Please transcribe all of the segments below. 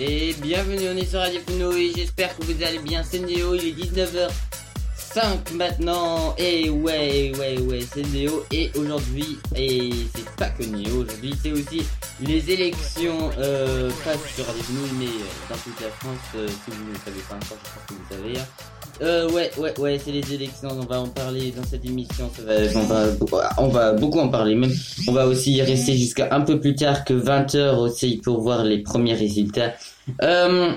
Et bienvenue, on est sur Radio Fenouil, j'espère que vous allez bien, c'est Néo, il est 19h05 maintenant, et ouais, ouais, ouais, c'est Néo, et aujourd'hui, et c'est pas que Néo, aujourd'hui c'est aussi les élections, euh, pas sur Radio Fenouil, mais euh, dans toute la France, euh, si vous ne le savez pas encore, je pense que vous savez. Euh, ouais, ouais, ouais, c'est les élections, on va en parler dans cette émission, ça va, on, va, on va beaucoup en parler, même on va aussi y rester jusqu'à un peu plus tard que 20h aussi pour voir les premiers résultats. Euh,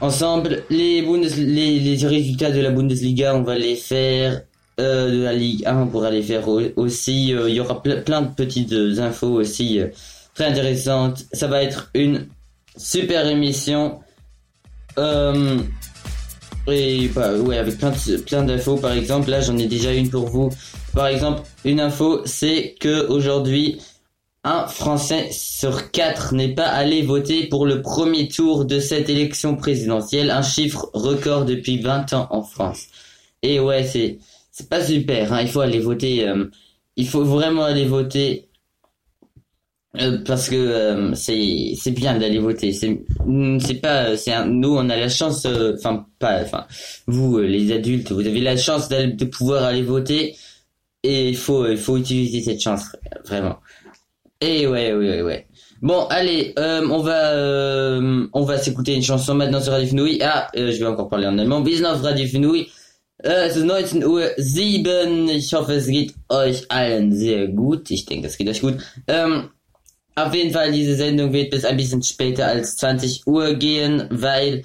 ensemble, les, les, les résultats de la Bundesliga, on va les faire euh, de la Ligue 1, on pourra les faire au- aussi. euh, Il y aura ple- plein de petites infos aussi euh, très intéressantes. Ça va être une super émission. Euh, et bah ouais, avec plein de, plein d'infos. Par exemple, là j'en ai déjà une pour vous. Par exemple, une info, c'est que aujourd'hui, un Français sur quatre n'est pas allé voter pour le premier tour de cette élection présidentielle, un chiffre record depuis 20 ans en France. Et ouais, c'est c'est pas super. Hein. Il faut aller voter. euh, il faut vraiment aller voter. Euh, parce que euh, c'est c'est bien d'aller voter. C'est mm, c'est pas c'est un- nous on a la chance euh, enfin pas enfin vous euh, les adultes vous avez la chance de pouvoir aller voter et il faut il faut utiliser cette chance vraiment. Et ouais ouais ouais, ouais. bon allez euh, on va euh, on va s'écouter une chanson maintenant sur Radio Fenouil. Ah euh, je vais encore parler en allemand. Auf Radio Fenouil. Äh, es ist 19 Uhr 7 ich hoffe es geht euch allen sehr gut. Ich denke es geht euch gut. Ähm, auf jeden Fall, diese Sendung wird bis ein bisschen später als 20 Uhr gehen, weil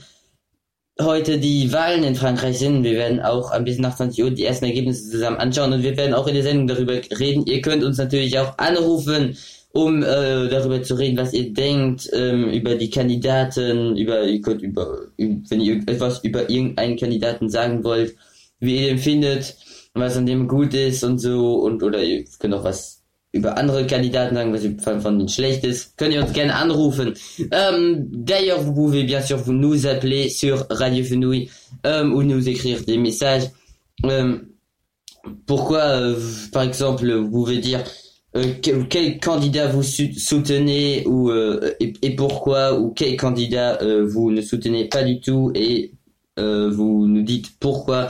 heute die Wahlen in Frankreich sind. Wir werden auch ein bisschen nach 20 Uhr die ersten Ergebnisse zusammen anschauen und wir werden auch in der Sendung darüber reden. Ihr könnt uns natürlich auch anrufen, um äh, darüber zu reden, was ihr denkt, ähm, über die Kandidaten, über, ihr könnt über, wenn ihr etwas über irgendeinen Kandidaten sagen wollt, wie ihr den findet, was an dem gut ist und so und oder ihr könnt auch was über andere Kandidaten sagen, was ihr von, denen schlecht ist, könnt ihr. Euh, D'ailleurs, vous pouvez bien sûr vous nous appeler sur Radio Fenouil euh, ou nous écrire des messages. Euh, pourquoi, euh, par exemple, vous pouvez dire euh, que- quel candidat vous soutenez ou euh, et, pourquoi ou quel candidat vous ne soutenez pas du tout et vous nous dites pourquoi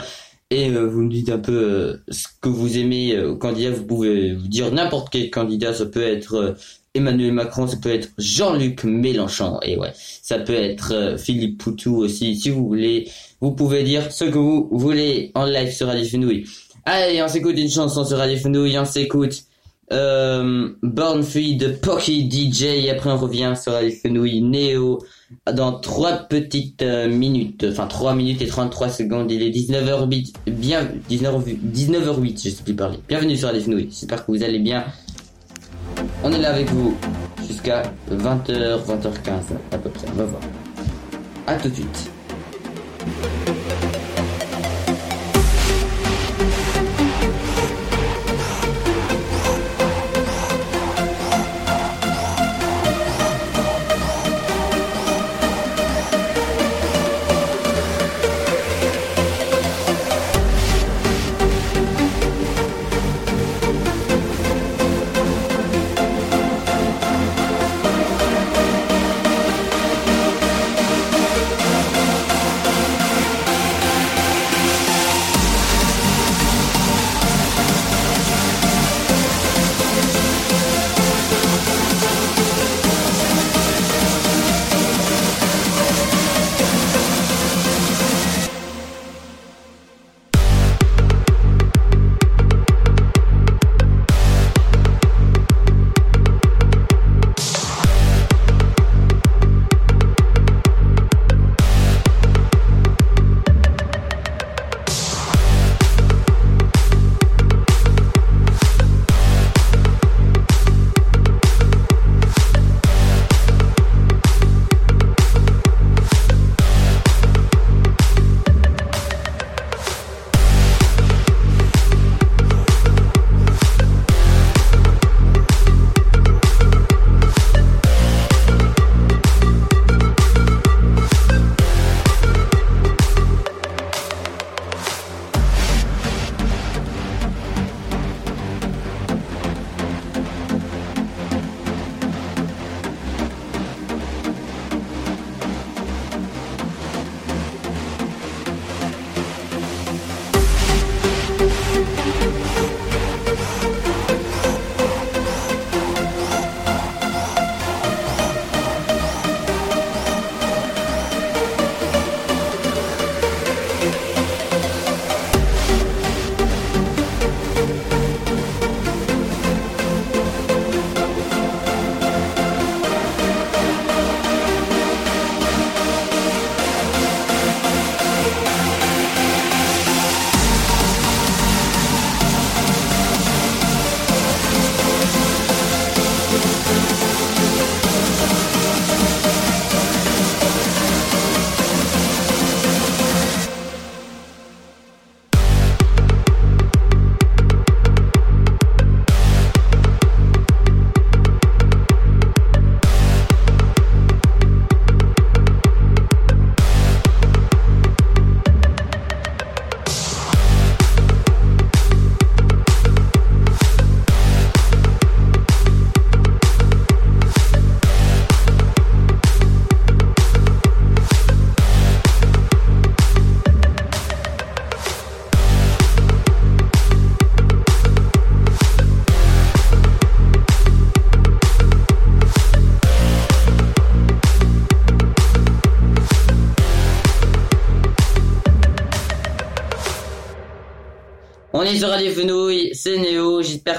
et euh, vous nous dites un peu euh, ce que vous aimez euh, au candidat. Vous pouvez vous dire n'importe quel candidat. Ça peut être Emmanuel Macron, ça peut être Jean-Luc Mélenchon. Et ouais, ça peut être Philippe Poutou aussi. Si vous voulez, vous pouvez dire ce que vous voulez en live sur Radio Fenouil. Allez, on s'écoute une chanson sur Radio Fenouil. On s'écoute euh, Born Free de Pocky DJ. Après, on revient sur Radio Fenouil Néo dans trois petites euh, minutes, enfin 3 minutes et 33 secondes, il est 19h08, bien, 19h, 19h08, je sais plus parler. Bienvenue sur les Fenouilles, j'espère que vous allez bien. On est là avec vous jusqu'à 20h, 20h15 à peu près, on va voir. À tout de suite.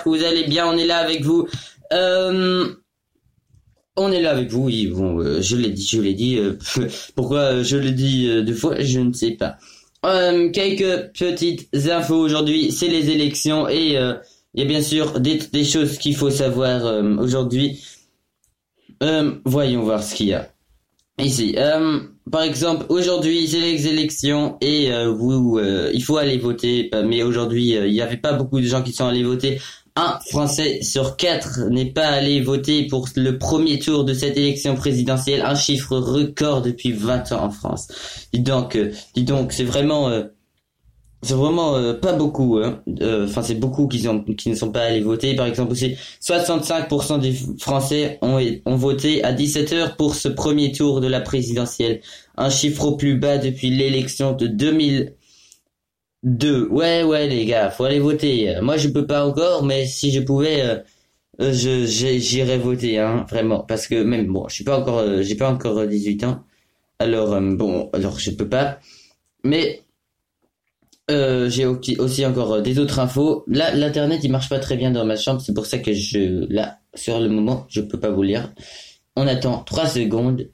Que vous allez bien, on est là avec vous. Euh, on est là avec vous, oui, bon, euh, je l'ai dit, je l'ai dit. euh, pourquoi je le dis euh, deux fois, je ne sais pas. Quelques petites infos aujourd'hui, c'est les élections et il y a bien sûr des, des choses qu'il faut savoir aujourd'hui. Voyons voir ce qu'il y a. Ici, par exemple, aujourd'hui c'est les élections et vous, il faut aller voter. Mais aujourd'hui, il n'y avait pas beaucoup de gens qui sont allés voter. Un Français sur quatre n'est pas allé voter pour le premier tour de cette élection présidentielle. Un chiffre record depuis 20 ans en France. Dis donc, euh, dis donc, c'est vraiment, euh, c'est vraiment euh, pas beaucoup. hein. Euh, Enfin, c'est beaucoup qui, sont, qui ne sont pas allés voter. Par exemple, aussi 65% des Français ont, ont voté à 17 heures pour ce premier tour de la présidentielle. Un chiffre au plus bas depuis l'élection de 2002. Ouais, ouais, les gars, faut aller voter. Euh, Moi, je peux pas encore, mais si je pouvais, euh, euh, je j'irais voter, hein, vraiment, parce que même bon, je suis pas encore, euh, j'ai pas encore euh, 18 ans. Alors euh, bon, alors je peux pas. Mais euh, j'ai aussi encore euh, des autres infos. Là, l'internet il marche pas très bien dans ma chambre, c'est pour ça que je là sur le moment je peux pas vous lire. On attend 3 secondes.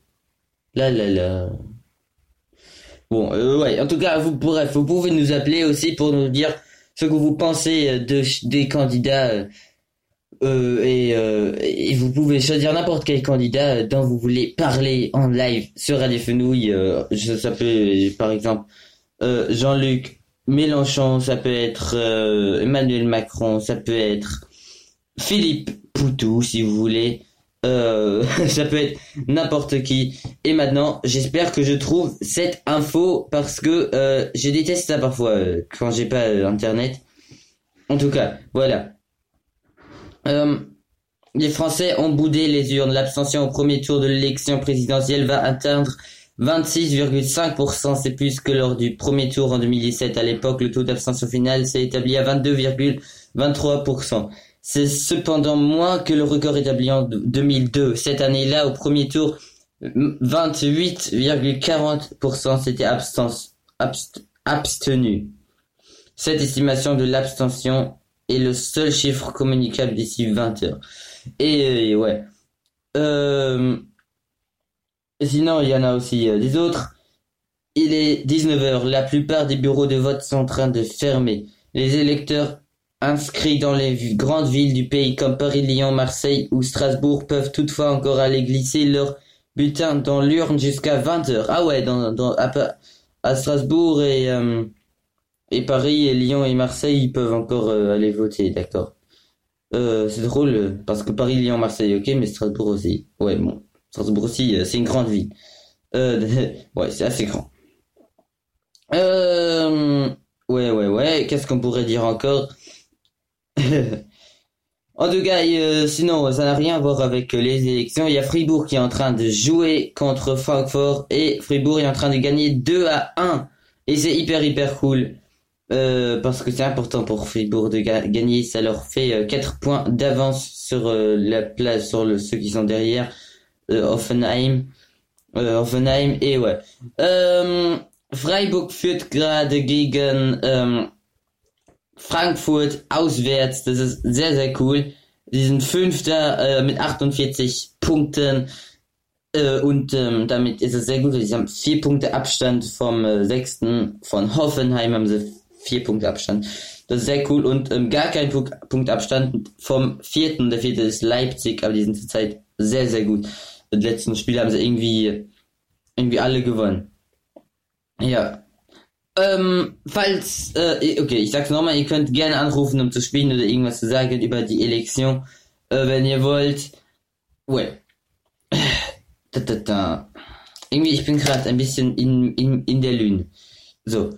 Là là là. Bon, euh, ouais. En tout cas, vous bref, vous pouvez nous appeler aussi pour nous dire ce que vous pensez euh, de des candidats. euh, euh, et, vous pouvez choisir n'importe quel candidat dont vous voulez parler en live sur Radio Fenouille. Ça peut, par exemple, Jean-Luc Mélenchon, ça peut être Emmanuel Macron, ça peut être Philippe Poutou, si vous voulez. Euh, ça peut être n'importe qui. Et maintenant, j'espère que je trouve cette info parce que euh, je déteste ça parfois euh, quand j'ai pas euh, internet. En tout cas, voilà. Les Français ont boudé les urnes. L'abstention au premier tour de l'élection présidentielle va atteindre 26,5%. C'est plus que lors du premier tour en 2017. À l'époque, le taux d'abstention final s'est établi à 22,23%. C'est cependant moins que le record établi en 2002. Cette année-là, au premier tour, 28,40% s'étaient abst- abstenus. Cette estimation de l'abstention est le seul chiffre communicable d'ici 20 heures. Et, ouais. Euh, sinon, il y en a aussi euh, des autres. Il est 19 heures. La plupart des bureaux de vote sont en train de fermer. Les électeurs inscrits dans les grandes villes du pays comme Paris, Lyon, Marseille ou Strasbourg peuvent toutefois encore aller glisser leur bulletin dans l'urne jusqu'à 20 heures. Ah ouais, dans, dans, à, à Strasbourg et, euh, et Paris et Lyon et Marseille, ils peuvent encore euh, aller voter, d'accord. Euh, c'est drôle, euh, parce que Paris, Lyon, Marseille, ok, mais Strasbourg aussi. Ouais, bon, Strasbourg aussi, euh, c'est une grande ville. Ouais, c'est assez grand. Ouais, ouais, ouais, qu'est-ce qu'on pourrait dire encore? En tout cas, euh, sinon, ça n'a rien à voir avec euh, les élections. Il y a Fribourg qui est en train de jouer contre Francfort et Fribourg est en train de gagner 2 à 1. Et c'est hyper, hyper cool. Euh, parce que c'est important pour Fribourg de ga- gagner. Ça leur fait euh, 4 points d'avance sur euh, la place, sur le, ceux qui sont derrière. Euh, Offenheim. Euh, Offenheim. Et ouais. Euh, Freiburg führt gerade gegen ähm, Frankfurt auswärts. Das ist sehr, sehr cool. Die sind Fünfter äh, mit 48 Punkten. Äh, und ähm, damit ist es sehr gut. Sie haben vier Punkte Abstand vom äh, Sechsten. Von Hoffenheim haben sie vier Punkte Abstand. Das ist sehr cool. Und ähm, gar kein Punkt, Punkt Abstand vom Vierten. Der Vierte ist Leipzig, aber die sind zurzeit sehr, sehr gut. Die letzten Spiele haben sie irgendwie, irgendwie alle gewonnen. Ja. Ähm, falls, äh, okay, ich sag's nochmal, ihr könnt gerne anrufen, um zu spielen oder irgendwas zu sagen über die Elektion, äh, wenn ihr wollt. Ouais. Da, da, da. Irgendwie, ich bin gerade ein bisschen in, in, in der Lune. So.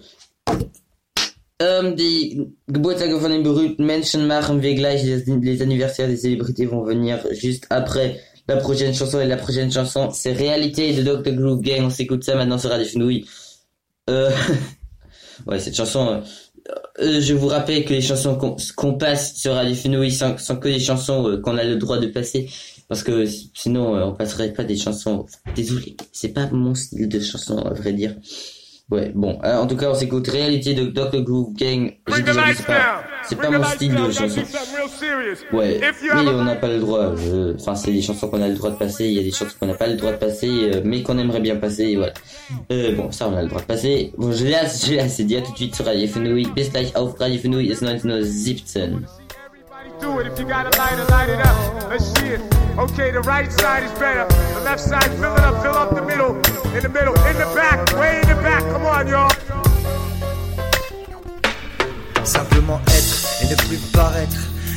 Ähm, die Geburtstage von den berühmten Menschen machen wir gleich. Les anniversaires des célébrités vont venir juste après la prochaine chanson. Et la prochaine chanson, c'est Réalité de Dr. Groove Gang. On s'écoute ça maintenant sur Radio Fenouille. Euh... ouais, cette chanson... euh, euh, je vous rappelle que les chansons qu'on passe sur Radio Fenouille sont, sont que des chansons euh, qu'on a le droit de passer. Parce que sinon, on passerait pas des chansons... Désolé, c'est pas mon style de chanson, à vrai dire. Ouais, bon, euh, en tout cas, on s'écoute Réalité de Dr. Groove Gang. J'ai déjà dit, c'est pas, c'est pas mon style de chanson. Ouais, mais on n'a pas le droit. Je... Enfin, c'est des chansons qu'on a le droit de passer, il y a des chansons qu'on n'a pas le droit de passer, euh, mais qu'on aimerait bien passer, voilà. Euh, bon, ça, on a le droit de passer. Bon, je l'ai assez, je l'ai assez dit, à tout de suite sur Radio Fenouille. Best Life auf Radio Fenouille ist 1917. Do it. If you got a lighter, light it up. Let's see it. Okay, the right side is better. The left side, fill it up, fill up the middle. In the middle, in the back, way in the back. Come on, y'all. Simplement être et ne plus paraître.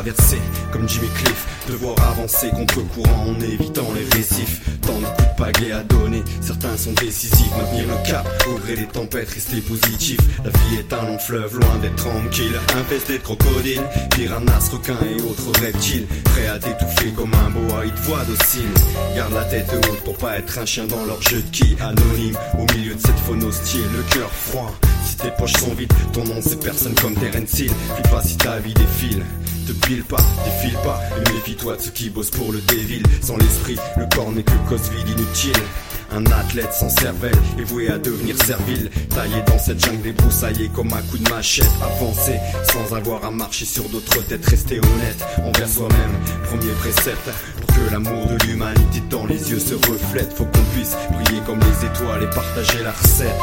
Traverser, comme Jimmy Cliff, devoir avancer contre courant en évitant les récifs. Tant de coups de à donner, certains sont décisifs. Maintenir le cap, au gré des tempêtes, rester positif. La vie est un long fleuve, loin d'être tranquille. Infesté de crocodiles, piranhas, requins et autres reptiles. Prêt à t'étouffer comme un boa, ils te voient docile. Garde la tête haute pour pas être un chien dans leur jeu de qui. Anonyme, au milieu de cette faune hostile, le cœur froid. Tes poches sont vides, ton nom c'est personne comme Terence Hill. Puis pas si ta vie défile. Te pile pas, défile pas, et méfie-toi de ceux qui bossent pour le dévil. Sans l'esprit, le corps n'est que cause vide inutile. Un athlète sans cervelle est voué à devenir servile. Taillé dans cette jungle débroussaillée comme un coup de machette. Avancer sans avoir à marcher sur d'autres têtes. Rester honnête envers soi-même. Premier précepte pour que l'amour de l'humanité dans les yeux se reflète. Faut qu'on puisse briller comme les étoiles et partager la recette.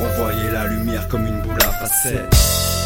Renvoyer la lumière comme une boule à facettes.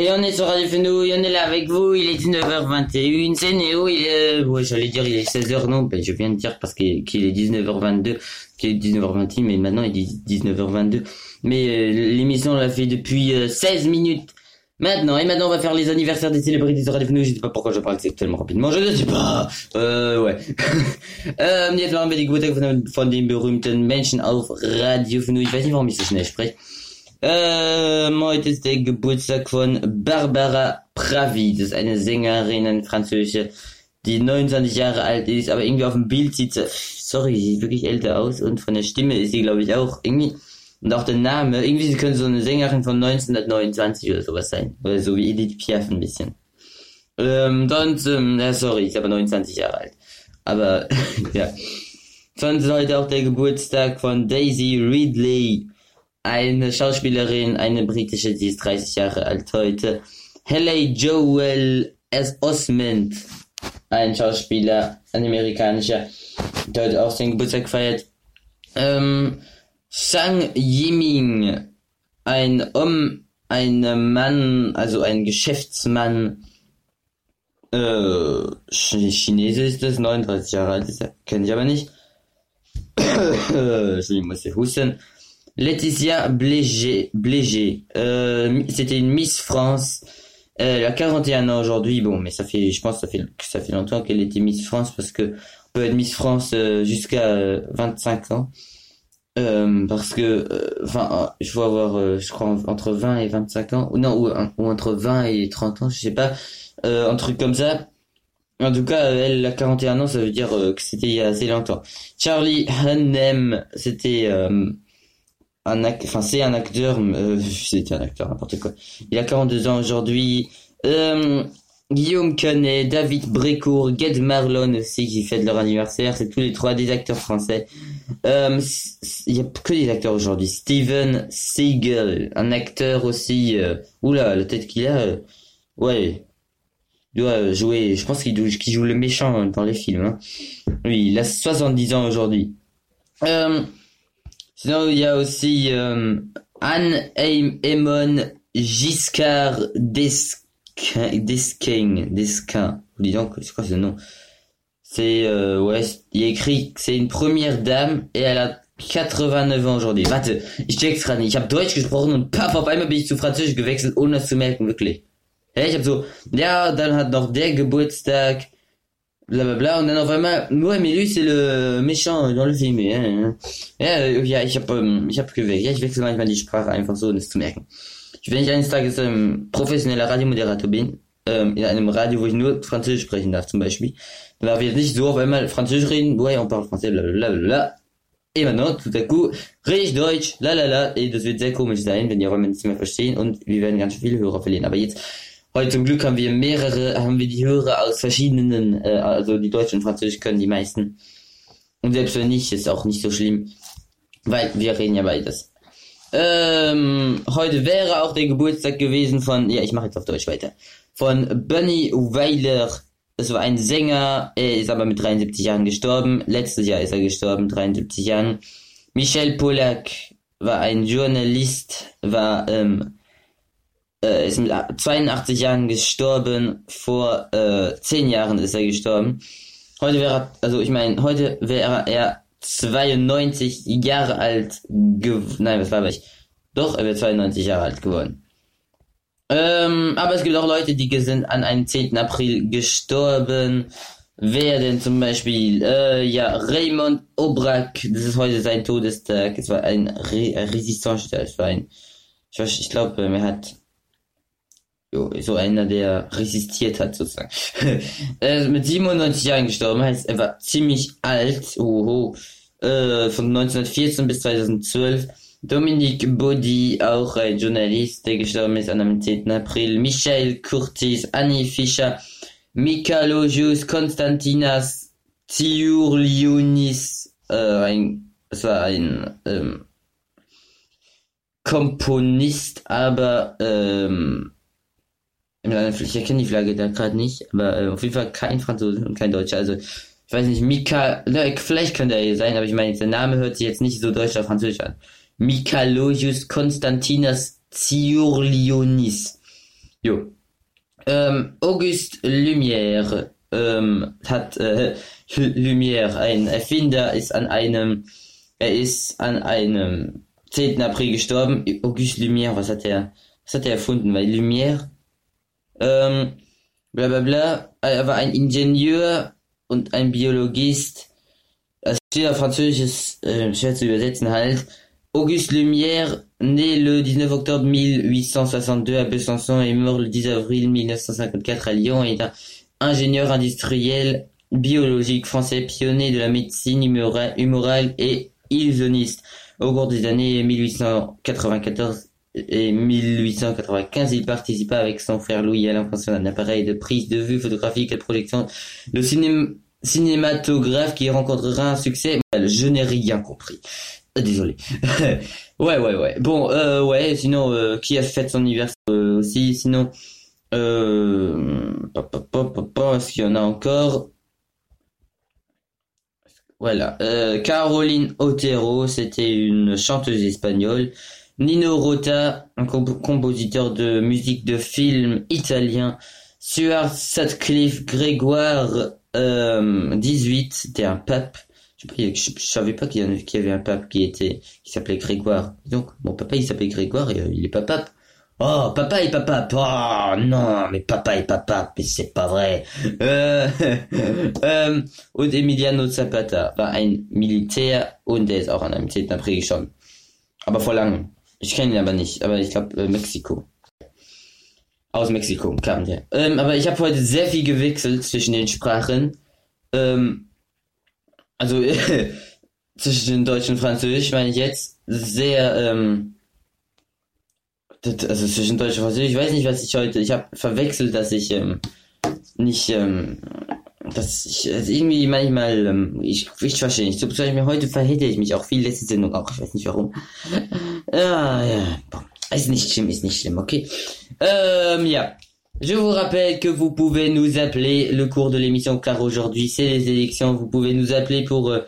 Et on est sur Radio Fenouille, on est là avec vous, il est 19h21, c'est Néo, il est, ouais, j'allais dire il est 16h, non, ben, je viens de dire parce qu'il est 19h22, qu'il est 19h21, mais maintenant il dit 19h22. Mais euh, l'émission on l'a fait depuis euh, 16 minutes. Maintenant, et maintenant on va faire les anniversaires des célébrités sur Radio Fenouil. Je sais pas pourquoi je parle tellement rapidement, je ne sais pas. Äh, ouais. ähm, jetzt machen wir die Geburtstag von, von den berühmten Menschen auf Radio Fenouil. Ich weiß nicht, warum ich so schnell spreche. Ähm, heute ist der Geburtstag von Barbara Pravi. Das ist eine Sängerin, eine französische, die 29 Jahre alt ist, aber irgendwie auf dem Bild sieht sie, sorry, sie sieht wirklich älter aus und von der Stimme ist sie, glaube ich, auch irgendwie und auch der Name, irgendwie sie können so eine Sängerin von 1929 oder sowas sein. Oder so wie Edith Piaf ein bisschen. Ähm, sonst, ähm, ja, sorry, bin aber 29 Jahre alt. Aber, ja. Sonst ist heute auch der Geburtstag von Daisy Ridley. Eine Schauspielerin, eine britische, die ist 30 Jahre alt heute. Haley Joel S. Osmond. Ein Schauspieler, ein amerikanischer, der heute auch seinen Geburtstag feiert. Ähm, Sang Yiming, ein um, ein Mann, also ein Geschäftsmann, äh, Chinese ist das, 39 Jahre alt ist er, kenne ich aber nicht. je muss ich husten. Laetitia Blégé, Blégé euh, c'était une Miss France. Elle a 41 ans aujourd'hui, bon, mais ça fait, je pense, ça fait, ça fait longtemps qu'elle était Miss France parce que on peut être Miss France euh, jusqu'à euh, 25 ans. Euh, parce que, euh, enfin, je faut avoir, euh, je crois, entre 20 et 25 ans, ou non, ou, entre 20 et 30 ans, je sais pas, un truc comme ça. En tout cas, elle a 41 ans, ça veut dire que c'était il y a assez longtemps. Charlie Hunnam, c'était un enfin c'est un acteur, c'était un acteur, n'importe quoi. Il a 42 ans aujourd'hui. Guillaume Canet, David Brécourt, Ged Marlon aussi qui fête leur anniversaire. C'est tous les trois des acteurs français. Euh, il y a que des acteurs aujourd'hui. Steven Seagal, un acteur aussi. Euh, oula, la tête qu'il a. Euh, ouais, il doit jouer. Je pense qu'il joue le méchant dans les films. Hein. Oui, il a 70 ans aujourd'hui. Euh, sinon, il y a aussi euh, Anne Eamon Giscard d'Esquerre Deskin, Deskin, dis donc, c'est quoi ce nom? C'est, euh, ouais, il écrit que c'est une première dame et elle a 89 ans aujourd'hui. Warte, ich check's gerade nicht. Ich habe Deutsch gesprochen und paf, auf einmal bin ich zu Französisch gewechselt, ohne das zu merken, wirklich. Ja, ich habe so, ja, dann hat noch der Geburtstag, bla bla bla, und dann auf einmal, ouais, mais lui c'est le méchant dans le film. Ja, ja, ja ich habe ich hab gewechselt. Ja, ich wechsle manchmal die Sprache einfach so, um das zu merken. Ich eines Tages ähm, professioneller Radiomoderator bin, ähm, in einem Radio, wo ich nur Französisch sprechen darf, zum Beispiel, dann darf ich jetzt nicht so auf einmal Französisch reden, ouais, on parle français, blablabla. Et maintenant, tout à coup, rede ich Deutsch, la, et das wird sehr komisch sein, wenn die Räume nicht mehr verstehen und wir werden ganz viele Hörer verlieren. Aber jetzt, heute zum Glück haben wir mehrere, haben wir die Hörer aus verschiedenen, äh, also die Deutsch und Französisch können die meisten. Und selbst wenn nicht, ist auch nicht so schlimm, weil wir reden ja beides. Ähm, heute wäre auch der Geburtstag gewesen von, ja, ich mache jetzt auf Deutsch weiter, von Bunny Weiler. Das war ein Sänger, er ist aber mit 73 Jahren gestorben. Letztes Jahr ist er gestorben, 73 Jahren. Michel Polak war ein Journalist, war, ähm, äh, ist mit 82 Jahren gestorben. Vor äh, 10 Jahren ist er gestorben. Heute wäre, also ich meine, heute wäre er 92 Jahre alt Nein, was war ich? Doch, er wird 92 Jahre alt geworden. Ähm, aber es gibt auch Leute, die sind an einem 10. April gestorben. Wer denn zum Beispiel? Äh, ja, Raymond Obrak, das ist heute sein Todestag. Es war ein Re Resistance, es war ein, ich, ich glaube, er hat jo, so einer, der resistiert hat, sozusagen. ist mit 97 Jahren gestorben, heißt, er war ziemlich alt, oho, äh, von 1914 bis 2012. Dominique Body, auch ein Journalist, der gestorben ist am 10. April. Michael Curtis, Annie Fischer, Mikalojus, Konstantinas, Tiurlionis, äh, ein, es war ein, ähm, Komponist, aber, ähm, ich erkenne die Flagge da gerade nicht, aber äh, auf jeden Fall kein Franzose und kein Deutscher. Also ich weiß nicht, Mika, vielleicht könnte er hier sein, aber ich meine, der Name hört sich jetzt nicht so deutsch oder französisch an. Mikalojus Konstantinas Ziurlionis. Jo. Ähm, Auguste Lumière ähm, hat äh, Lumière, ein Erfinder, ist an einem, er ist an einem 10. April gestorben. Auguste Lumière, was hat er? was hat er erfunden? Weil Lumière, ähm, bla bla bla, er war ein Ingenieur und ein Biologist. Das steht auf Französisch, äh, übersetzen halt. Auguste Lumière, né le 19 octobre 1862 à Besançon et mort le 10 avril 1954 à Lyon, est un ingénieur industriel biologique français pionnier de la médecine humora- humorale et illusionniste. Au cours des années 1894 et 1895, il participa avec son frère Louis à l'invention d'un appareil de prise de vue photographique et de projection de ciné- cinématographe qui rencontrera un succès. Je n'ai rien compris. Euh, Désolé. ouais, ouais, ouais. Bon, euh, ouais, sinon, euh, qui a fait son anniversaire euh, aussi? Sinon, euh, est-ce qu'il y en a encore? Voilà. Euh, Caroline Otero, c'était une chanteuse espagnole. Nino Rota, un comp- compositeur de musique de film italien. Stuart Sutcliffe Grégoire euh, 18, c'était un pape. Je, je, je savais pas qu'il y, avait- un pape qui était qui s'appelait Grégoire. Donc mon papa il s'appelle Grégoire et euh, il est pas pape. Oh papa et papa. Oh non mais papa et papa mais c'est pas vrai. Euh, und Emiliano Zapata war ein Militär und der ist auch an einem 10. April gestorben. Aber vor langem. Ich kenne ihn aber nicht, aber ich glaube äh, Mexiko. Aus Mexiko kam der. Ähm, aber ich habe heute sehr viel gewechselt zwischen den Sprachen. Ähm, also zwischen Deutsch und Französisch meine ich jetzt sehr, ähm, also zwischen Deutsch und Französisch. Ich weiß nicht, was ich heute. Ich habe verwechselt, dass ich ähm, nicht, ähm, dass ich irgendwie manchmal, ähm, ich, ich verstehe nicht. Zum Beispiel. Je vous rappelle que vous pouvez nous appeler le cours de l'émission car aujourd'hui c'est les élections. Vous pouvez nous appeler pour euh,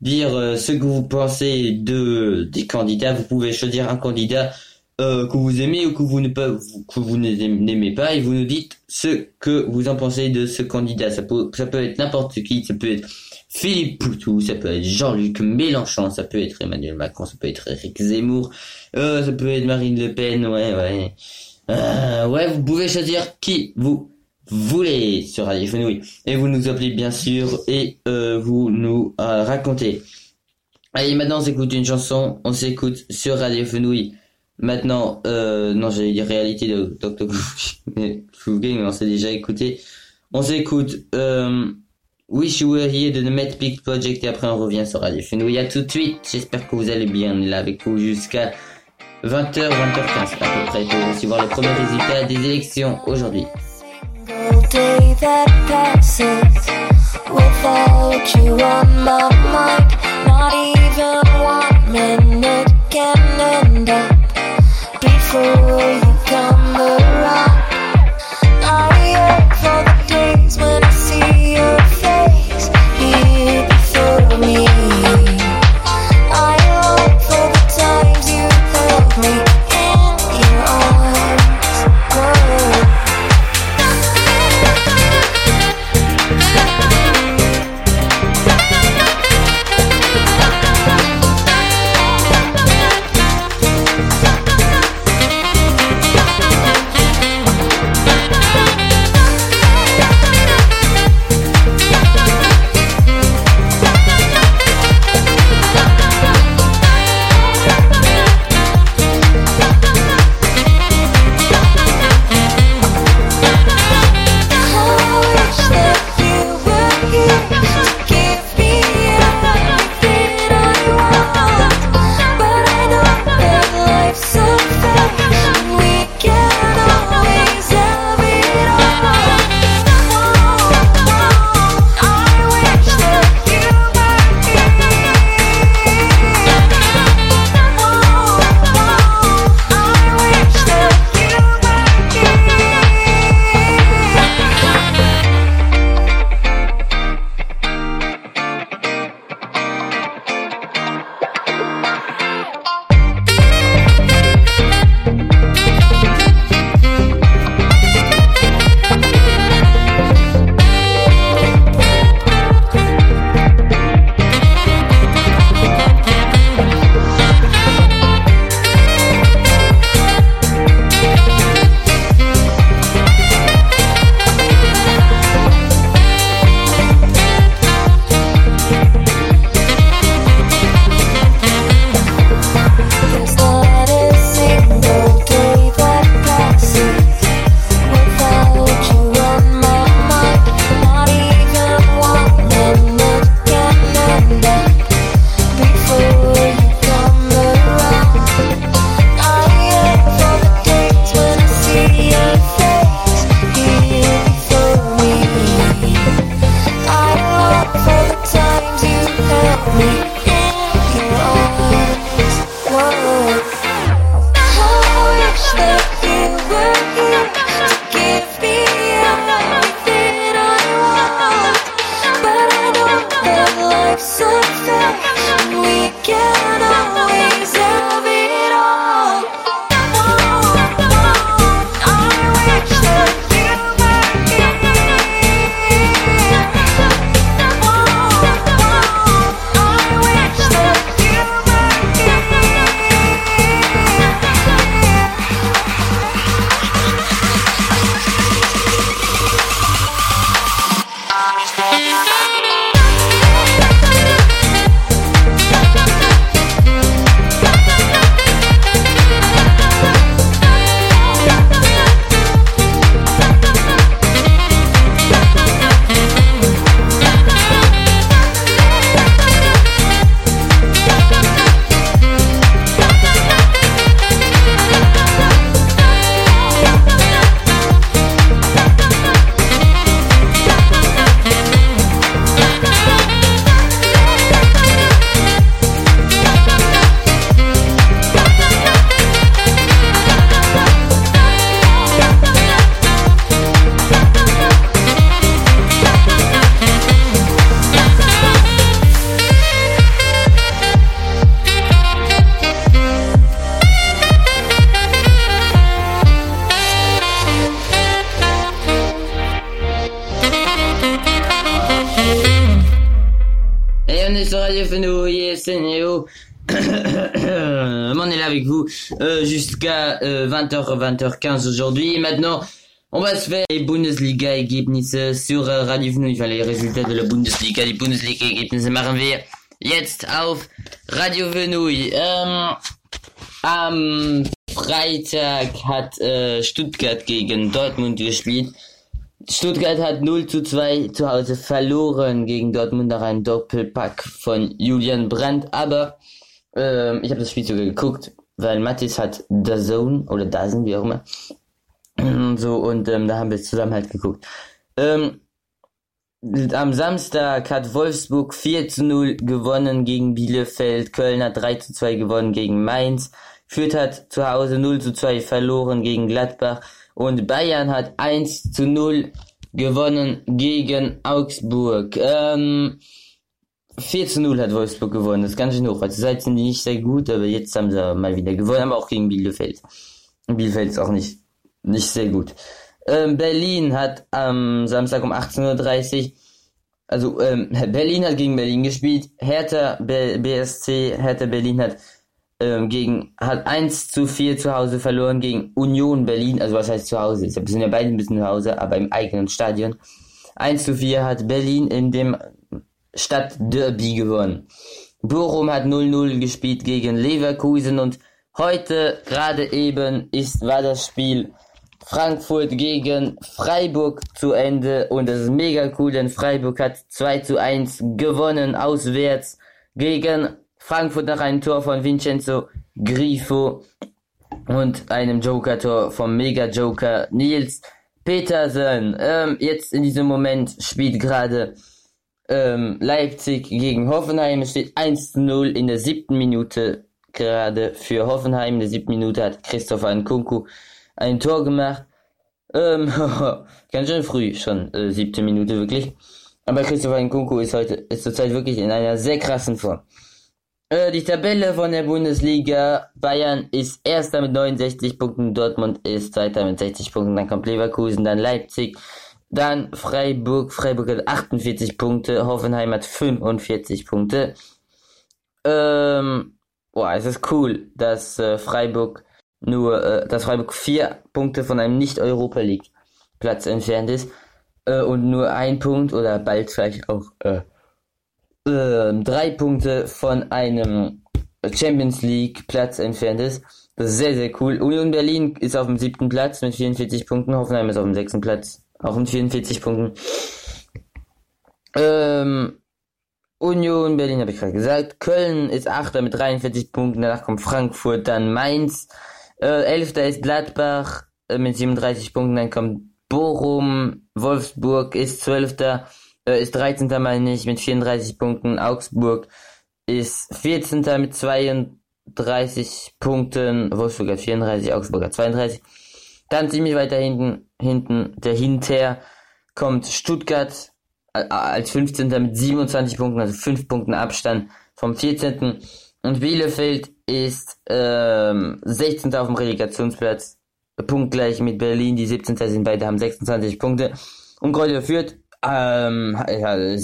dire euh, ce que vous pensez de des candidats. Vous pouvez choisir un candidat euh, que vous aimez ou que vous ne pas que vous n'aimez pas et vous nous dites ce que vous en pensez de ce candidat. Ça peut ça peut être n'importe qui. Ça peut être Philippe Poutou, ça peut être Jean-Luc Mélenchon, ça peut être Emmanuel Macron, ça peut être Eric Zemmour, euh, ça peut être Marine Le Pen, ouais, ouais. Euh, ouais, vous pouvez choisir qui vous voulez sur Radio Fenouil. Et vous nous appelez bien sûr et euh, vous nous euh, racontez. Allez, maintenant on s'écoute une chanson, on s'écoute sur Radio Fenouil. Maintenant, euh, non, j'allais dire réalité de Dr. Fouguing, mais on s'est déjà écouté. On s'écoute euh, Wish You Were Here de The Met Peak Project et après on revient sur Radio Fenouil. À tout de suite, j'espère que vous allez bien. On est là avec vous jusqu'à 20h, 20h15 à peu près pour recevoir les premiers résultats des élections aujourd'hui. Euh, jusqu'à 20h, 20h15 aujourd'hui. Maintenant, on va se faire les Bundesliga-Ergebnisse sur äh, Radio Fnouille, enfin les résultats de la Bundesliga, die Bundesliga-Ergebnisse machen wir jetzt auf Radio Fenouille. Ähm, am Freitag hat äh, Stuttgart gegen Dortmund gespielt. Stuttgart hat 0 zu 2 zu Hause verloren gegen Dortmund nach einem Doppelpack von Julian Brandt, aber ähm, ich habe das Spiel sogar geguckt, weil Mathis hat The Zone oder Dazen, wie auch immer. So, und ähm, da haben wir zusammen halt geguckt. Ähm, am Samstag hat Wolfsburg 4 zu 0 gewonnen gegen Bielefeld, Köln hat 3 zu 2 gewonnen gegen Mainz, Fürth hat zu Hause 0 zu 2 verloren gegen Gladbach und Bayern hat 1 zu 0 gewonnen gegen Augsburg. Ähm, 4 zu 0 hat Wolfsburg gewonnen, das ist ganz schön hoch. Also seit sind die nicht sehr gut, aber jetzt haben sie mal wieder gewonnen, aber auch gegen Bielefeld. Bielefeld ist auch nicht, nicht sehr gut. Ähm, Berlin hat am Samstag um 18.30 Uhr, also ähm, Berlin hat gegen Berlin gespielt, Hertha B BSC, Hertha Berlin hat ähm, gegen hat 1 zu 4 zu Hause verloren gegen Union Berlin, also was heißt zu Hause? Ich sind ja beide ein bisschen zu Hause, aber im eigenen Stadion. 1 zu 4 hat Berlin in dem Stadtderby gewonnen. Bochum hat 0-0 gespielt gegen Leverkusen und heute gerade eben ist war das Spiel Frankfurt gegen Freiburg zu Ende und das ist mega cool, denn Freiburg hat 2 zu 1 gewonnen auswärts gegen Frankfurt nach einem Tor von Vincenzo Grifo und einem Joker-Tor vom Mega-Joker Nils Petersen. Ähm, jetzt in diesem Moment spielt gerade ähm, Leipzig gegen Hoffenheim. Es steht 1 zu 0 in der siebten Minute gerade für Hoffenheim. In der siebten Minute hat Christopher Nkunku ein Tor gemacht. Ähm, ganz schön früh schon, äh, siebte Minute wirklich. Aber Christopher Nkunku ist heute, ist zurzeit wirklich in einer sehr krassen Form. Äh, die Tabelle von der Bundesliga. Bayern ist erster mit 69 Punkten, Dortmund ist zweiter mit 60 Punkten, dann kommt Leverkusen, dann Leipzig, dann Freiburg, Freiburg hat 48 Punkte, Hoffenheim hat 45 Punkte. Ähm, boah, es ist cool, dass äh, Freiburg nur, äh, dass Freiburg vier Punkte von einem Nicht-Europa League Platz entfernt ist äh, und nur ein Punkt oder bald vielleicht auch äh, äh, drei Punkte von einem Champions League Platz entfernt ist. Das ist sehr, sehr cool. Union Berlin ist auf dem siebten Platz mit 44 Punkten. Hoffenheim ist auf dem sechsten Platz, auch mit 44 Punkten. Ähm, Union Berlin habe ich gerade gesagt. Köln ist Achter mit 43 Punkten. Danach kommt Frankfurt, dann Mainz. Äh, Elfter ist Gladbach äh, mit 37 Punkten. Dann kommt Bochum. Wolfsburg ist Zwölfter. Äh, ist 13. meine ich mit 34 Punkten. Augsburg ist 14. mit 32 Punkten. Wolfsburg hat 34, Augsburg hat 32. Dann ziemlich weiter hinten, hinten, der hinter kommt Stuttgart äh, als 15. mit 27 Punkten, also 5 Punkten Abstand vom 14. Und Bielefeld ist ähm, 16. auf dem Relegationsplatz, punktgleich mit Berlin, die 17. sind beide, haben 26 Punkte. Und Kräuter führt ähm, ja,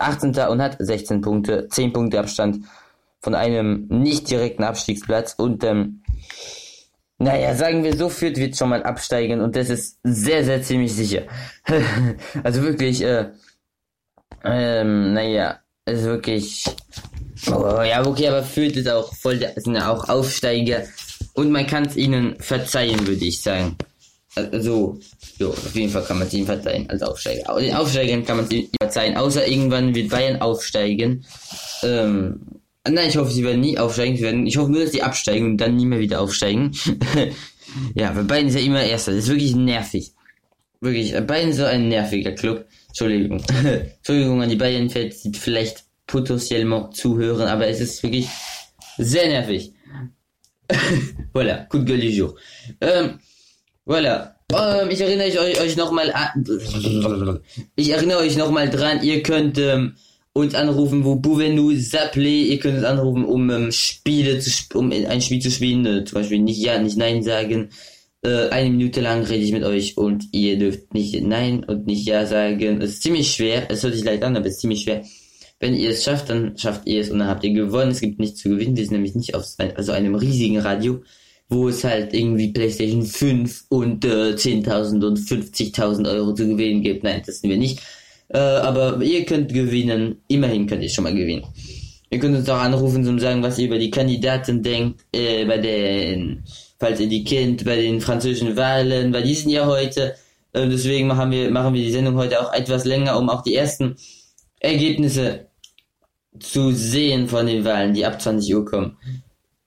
18. und hat 16 Punkte, 10 Punkte Abstand von einem nicht direkten Abstiegsplatz. Und ähm, naja, sagen wir so, Fürth wird schon mal absteigen und das ist sehr, sehr ziemlich sicher. also wirklich, äh, ähm, naja, ist wirklich, oh, ja, okay, aber Fürth ist auch voll, sind ja auch Aufsteiger und man kann es ihnen verzeihen, würde ich sagen. Also, so, auf jeden Fall kann man es ihnen verzeihen als Aufsteiger. Den Aufsteigern kann man es ihnen verzeihen, außer irgendwann wird Bayern aufsteigen. Ähm, Nein, ich hoffe, sie werden nie aufsteigen. Sie werden, ich hoffe nur, dass sie absteigen und dann nie mehr wieder aufsteigen. ja, weil Bayern ist ja immer Erster. Das ist wirklich nervig. Wirklich, Bayern ist so ein nerviger Club. Entschuldigung. Entschuldigung an die Bayern-Fans, die vielleicht potenziell noch zuhören, aber es ist wirklich sehr nervig. voilà, coup de gueule du jour. Ähm, voilà. Ähm, ich erinnere euch, euch nochmal an. Ich erinnere euch nochmal dran, ihr könnt ähm, uns anrufen, wo pouvez nous appeler, ihr könnt uns anrufen, um ähm, Spiele zu sp um ein Spiel zu spielen, äh, zum Beispiel nicht ja, nicht nein sagen. Äh, eine Minute lang rede ich mit euch und ihr dürft nicht nein und nicht ja sagen. Es ist ziemlich schwer, es hört sich leicht an, aber es ist ziemlich schwer. Wenn ihr es schafft, dann schafft ihr es und dann habt ihr gewonnen. Es gibt nichts zu gewinnen. Wir sind nämlich nicht auf also einem riesigen Radio, wo es halt irgendwie PlayStation 5 und äh, 10.000 und 50.000 Euro zu gewinnen gibt. Nein, das sind wir nicht. Äh, aber ihr könnt gewinnen. Immerhin könnt ihr schon mal gewinnen. Ihr könnt uns auch anrufen und sagen, was ihr über die Kandidaten denkt, äh, bei den, falls ihr die kennt, bei den französischen Wahlen, weil die sind ja heute. Äh, deswegen machen wir, machen wir die Sendung heute auch etwas länger, um auch die ersten Ergebnisse zu sehen von den Wahlen, die ab 20 Uhr kommen.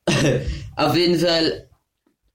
auf jeden Fall,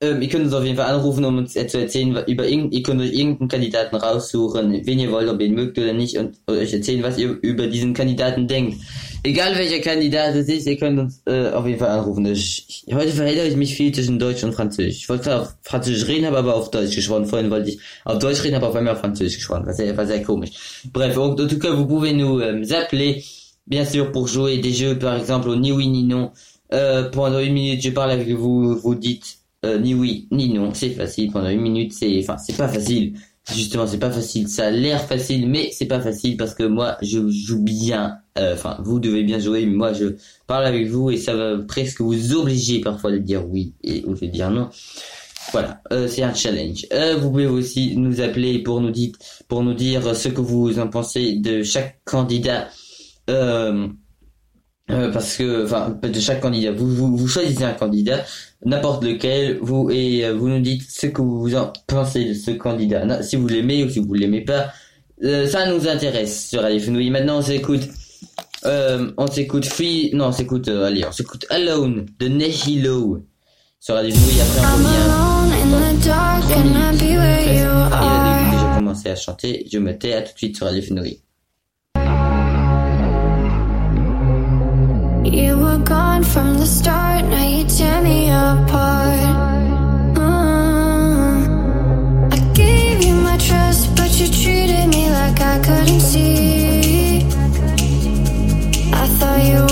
ähm, ihr könnt uns auf jeden Fall anrufen, um uns äh, zu erzählen, über irgend, ihr könnt euch irgendeinen Kandidaten raussuchen, wen ihr wollt, ob ihr ihn mögt oder nicht, und euch erzählen, was ihr über diesen Kandidaten denkt. Egal welcher Kandidat es ist, ihr könnt uns äh, auf jeden Fall anrufen. Ich, ich, heute verhält ich mich viel zwischen Deutsch und Französisch. Ich wollte zwar auf Französisch reden, habe aber auf Deutsch geschworen. Vorhin wollte ich auf Deutsch reden, habe auf einmal auf Französisch. Was sehr, war sehr komisch. Bref, en tout cas, vous pouvez nous euh, appeler, bien sûr, pour jouer des jeux, par exemple, ni oui ni non. Euh, pendant une minute, je parle avec vous, vous dites euh, ni oui ni non. C'est facile. Pendant une minute, c'est, enfin, c'est pas facile. Justement, c'est pas facile. Ça a l'air facile, mais c'est pas facile parce que moi, je joue bien. euh, Enfin, vous devez bien jouer, mais moi, je parle avec vous et ça va presque vous obliger parfois de dire oui et ou de dire non. Voilà, euh, c'est un challenge. Vous pouvez aussi nous appeler pour nous dire pour nous dire ce que vous en pensez de chaque candidat. Euh, parce que, enfin, de chaque candidat, vous, vous, vous choisissez un candidat, n'importe lequel, vous et euh, vous nous dites ce que vous en pensez de ce candidat, si vous l'aimez ou si vous l'aimez pas, Euh, ça nous intéresse sur Radio Fenouille. Maintenant, on s'écoute, on s'écoute Free, non, on s'écoute, allez, on s'écoute Alone de Nehilo sur Radio Fenouille. Après, on revient. a are? déjà commencé à chanter, je me tais à tout de suite sur Radio Fenouille. You were gone from the start, now you tear me apart. Mm. I gave you my trust, but you treated me like I couldn't see. I thought you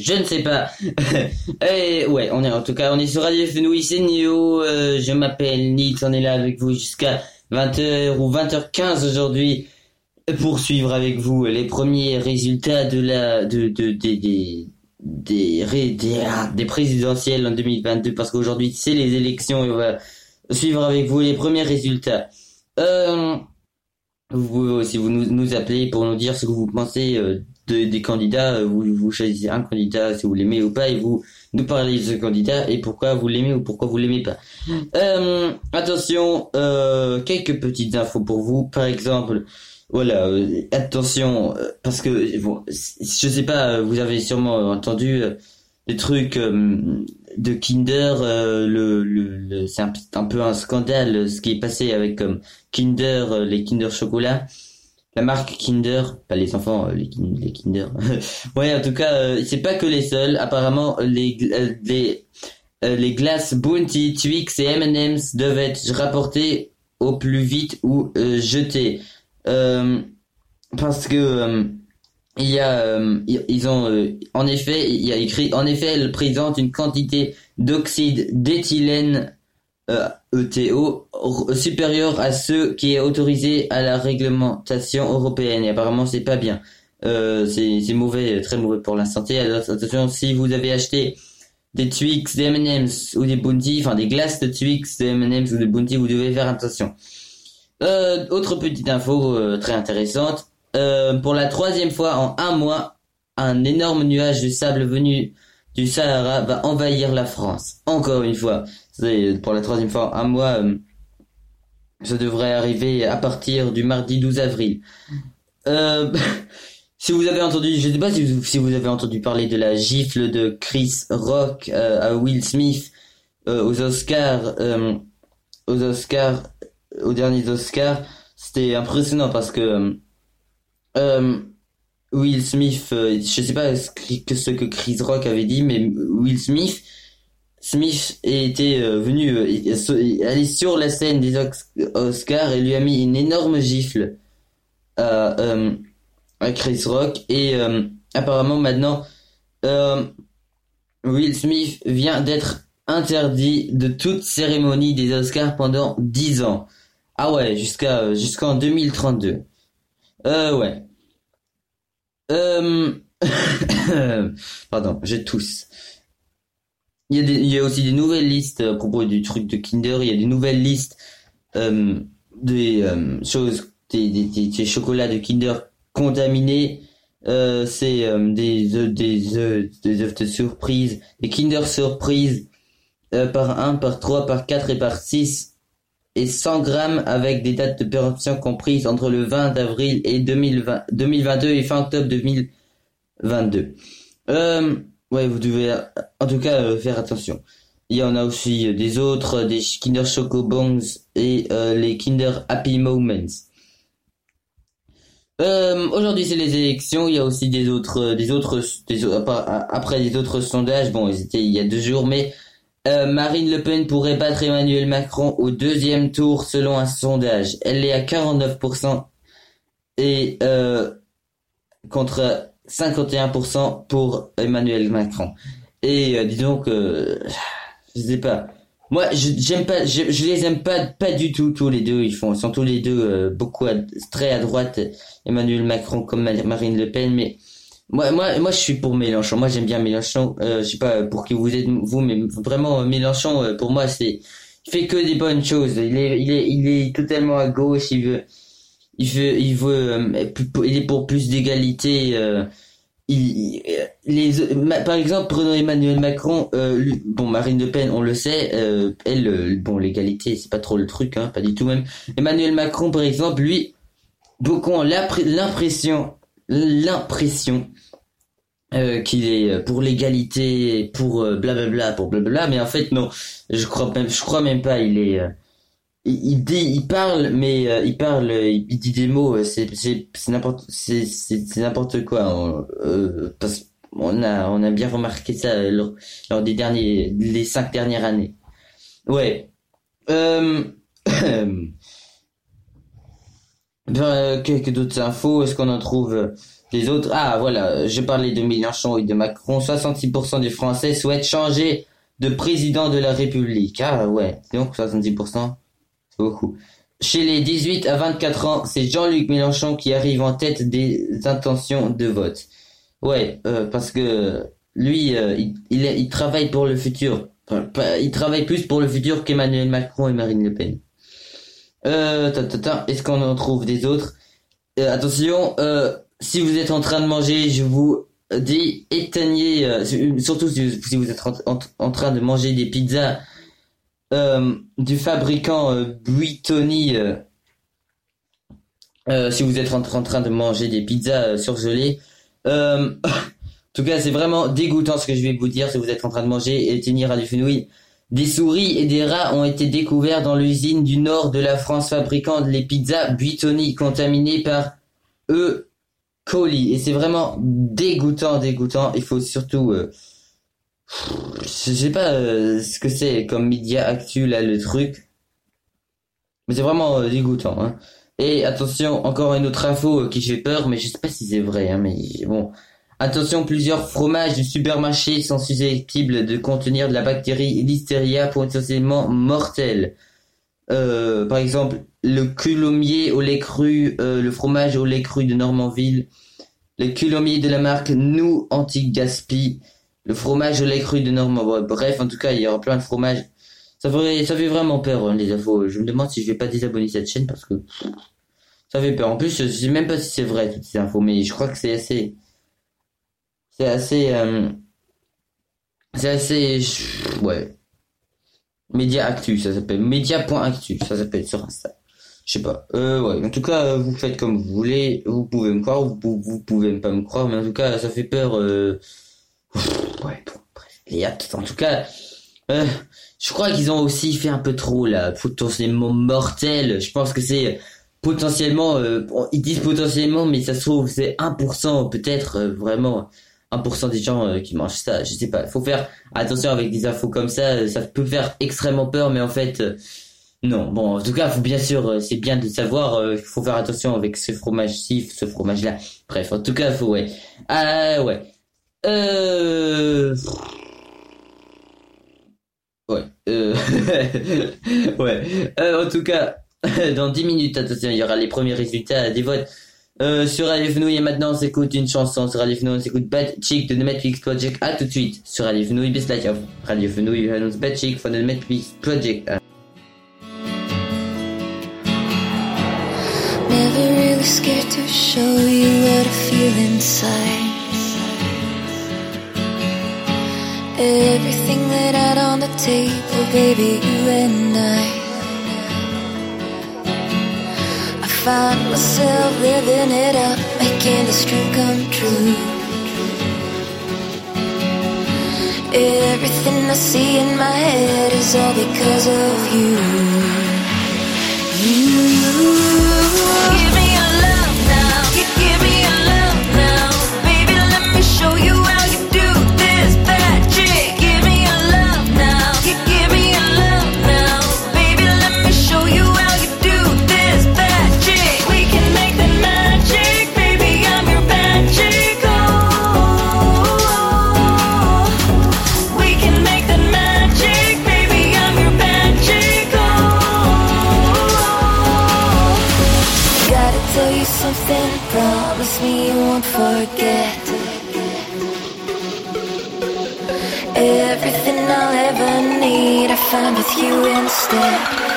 Je ne sais pas. Et ouais, on est en tout cas, on est sur Radio Fenouille, c'est Néo. Euh, je m'appelle Nitz, on est là avec vous jusqu'à 20h ou 20h15 aujourd'hui. poursuivre avec vous les premiers résultats de la de, de, des des des, des, ah, des présidentielles en 2022 parce qu'aujourd'hui c'est les élections et on va suivre avec vous les premiers résultats. Euh, vous pouvez aussi nous, nous appeler pour nous dire ce que vous pensez euh, de, des candidats. Euh, Vous, vous choisissez un candidat si vous l'aimez ou pas et vous nous parlez de ce candidat et pourquoi vous l'aimez ou pourquoi vous l'aimez pas. Euh, attention, euh, quelques petites infos pour vous. Par exemple, voilà, euh, attention, euh, parce que bon, je sais pas, euh, vous avez sûrement entendu euh, des trucs euh, de Kinder, euh, le, le, le- c'est un, un peu un scandale ce qui est passé avec Kinder, les Kinder chocolat, la marque Kinder, pas les enfants, euh, les, kin- les Kinder. ouais, en tout cas, euh, c'est pas que les seuls. Apparemment, les euh, les les glaces Bounty, Twix et M&M's doivent être rapportées au plus vite ou jetées. Parce que il y a ils ont en effet il y a écrit en effet elle présente une quantité d'oxyde d'éthylène ETO r- supérieure à ce qui est autorisé à la réglementation européenne et apparemment c'est pas bien euh, c'est mauvais très mauvais pour la santé alors attention si vous avez acheté des Twix, des M&M's ou des Bounty, enfin des glaces de Twix, des M&M's ou des Bounty, vous devez faire attention. Euh, autre petite info euh, très intéressante. Euh, pour la troisième fois en un mois, un énorme nuage de sable venu du Sahara va envahir la France. Encore une fois. Pour la troisième fois un mois. euh, ça devrait arriver à partir du mardi 12 avril. Euh, si vous avez entendu, je sais pas si vous, avez entendu parler de la gifle de Chris Rock euh, à Will Smith aux Oscars, aux Oscars, aux derniers Oscars, c'était impressionnant parce que Will Smith, je sais pas ce que Chris Rock avait dit, mais Will Smith, Smith était euh, venu euh, aller sur la scène des Oscars et lui a mis une énorme gifle à, euh, Chris Rock et apparemment maintenant Will Smith vient d'être interdit de toute cérémonie des Oscars pendant 10 ans. Ah ouais, jusqu'à jusqu'en 2032. Euh ouais. Euh... Pardon, j'ai tous. Il y a des, il y a aussi des nouvelles listes à propos du truc de Kinder. Il y a des nouvelles listes euh, des euh, choses, des, des, des, chocolats de Kinder contaminés. Euh, c'est euh, des œufs, des des œufs de surprise, des Kinder surprise euh, par 1, par 3, par 4 et par 6 et 100 grammes avec des dates de péremption comprises entre le 20 avril et 2020, 2022 et fin octobre 2022. Euh, ouais, vous devez euh, en tout cas euh, faire attention. Il y en a aussi euh, des autres, des Kinder Choco Bongs et euh, les Kinder Happy Moments. Euh, aujourd'hui c'est les élections. Il y a aussi des autres, des autres, des, après des autres sondages. Bon, ils étaient il y a deux jours, mais euh, Marine Le Pen pourrait battre Emmanuel Macron au deuxième tour selon un sondage. Elle est à 49% et euh, contre 51% pour Emmanuel Macron. Et euh, disons que je sais pas. Moi, j'aime pas, je, je les aime pas pas du tout tous les deux. Ils font, sont tous les deux euh, beaucoup à- très à droite. Emmanuel Macron comme Ma- Marine Le Pen, mais moi, moi, moi, je suis pour Mélenchon. Moi, j'aime bien Mélenchon. Euh, je sais pas pour qui vous êtes vous, mais vraiment Mélenchon, euh, pour moi, c'est il fait que des bonnes choses. Il est, il est, il est totalement à gauche. Il veut, il veut, il veut, euh, il est pour plus d'égalité. euh, il, euh, les, par exemple, prenons Emmanuel Macron. euh, bon, Marine Le Pen, on le sait. euh, elle, euh, bon, l'égalité, c'est pas trop le truc, hein, pas du tout même. Emmanuel Macron, par exemple, lui, beaucoup ont l'impr- l'impression, l'impression euh, qu'il est pour l'égalité, pour euh, blablabla, pour blablabla, mais en fait non, je crois même, je crois même pas. Il est, euh, il, parle, mais euh, il parle, euh, il, dit des mots, euh, c'est, n'importe, c'est, n'importe quoi. on- euh, parce on a, on a bien remarqué ça lors, lors des derniers, les cinq dernières années. Ouais. Ben, quelques d'autres infos, est-ce qu'on en trouve des autres? Ah, voilà, je parlais de Mélenchon et de Macron. 66% des Français souhaitent changer de président de la République. Ah, ouais, donc 70%, c'est beaucoup. chez les 18 à 24 ans, c'est Jean-Luc Mélenchon qui arrive en tête des intentions de vote. Ouais, euh, parce que lui, euh, il, travaille pour le futur. Il travaille plus pour le futur qu'Emmanuel Macron et Marine Le Pen. Euh, est-ce qu'on en trouve des autres? Euh, Attention, si vous êtes en train de manger, je vous dis éteignez, surtout si, vous êtes en, train de manger des pizzas du fabricant euh, Buitoni. euh, euh, si vous êtes en, train de manger des pizzas euh, surgelées. Euh, en tout cas, c'est vraiment dégoûtant ce que je vais vous dire si vous êtes en train de manger et tenir à du fenouil. Des souris et des rats ont été découverts dans l'usine du nord de la France fabriquant les pizzas Buitoni contaminées par E. coli. Et c'est vraiment dégoûtant, dégoûtant. Il faut surtout... euh, je sais pas euh, ce que c'est comme média actu là le truc. Mais c'est vraiment euh, dégoûtant. Hein. Et attention, encore une autre info euh, qui fait peur, mais je sais pas si c'est vrai. Hein, mais bon, attention, plusieurs fromages du supermarché sont susceptibles de contenir de la bactérie Listeria potentiellement mortelle. Euh, par exemple, le culomier au lait cru, le fromage au lait cru de Normanville, le culomier de la marque Nou Anti-Gaspi, le fromage au lait cru de Normand. Bref, en tout cas, il y aura plein de fromages. Ça fait, ça fait vraiment peur, hein, les infos. Je me demande si je vais pas désabonner cette chaîne parce que ça fait peur. En plus, je sais même pas si c'est vrai, toutes ces infos, mais je crois que c'est assez, c'est assez, euh, c'est assez, ouais. Média Actu, ça s'appelle. Média.actu, ça s'appelle sur Insta. Je sais pas. Euh, ouais. En tout cas, euh, vous faites comme vous voulez. Vous pouvez me croire, vous, vous pouvez pas me croire, mais en tout cas, ça fait peur, euh... Ouais, bon, bref. Les hâtes, en tout cas, euh, je crois qu'ils ont aussi fait un peu trop, là, potentiellement mortel. Je pense que c'est potentiellement, euh, ils disent potentiellement, mais ça se trouve, c'est 1%, peut-être, euh, vraiment, 1% des gens euh, qui mangent ça. Je sais pas. Faut faire attention avec des infos comme ça. euh, Ça peut faire extrêmement peur, mais en fait, euh, non. Bon, en tout cas, faut bien sûr, c'est bien de savoir, euh, faut faire attention avec ce fromage-ci, ce fromage-là. Bref, en tout cas, faut, ouais. Ah, ouais. Euh... Ouais. Euh... ouais. Euh, en tout cas, dans 10 minutes, attention, il y aura les premiers résultats des votes. Euh, sur Fenouil, et maintenant, on s'écoute une chanson. Sur Fenouil, on s'écoute Bad Chick de The Matrix Project. À tout de suite. Sur Fenouil, wir hören uns Bad Chick von The Matrix Project. Never really scared to show you what I feel inside. Everything laid out on the table, baby, you and I. I find myself living it up, making this dream come true. Everything I see in my head is all because of you. You give me your love now. Gi- Give me Find with you instead.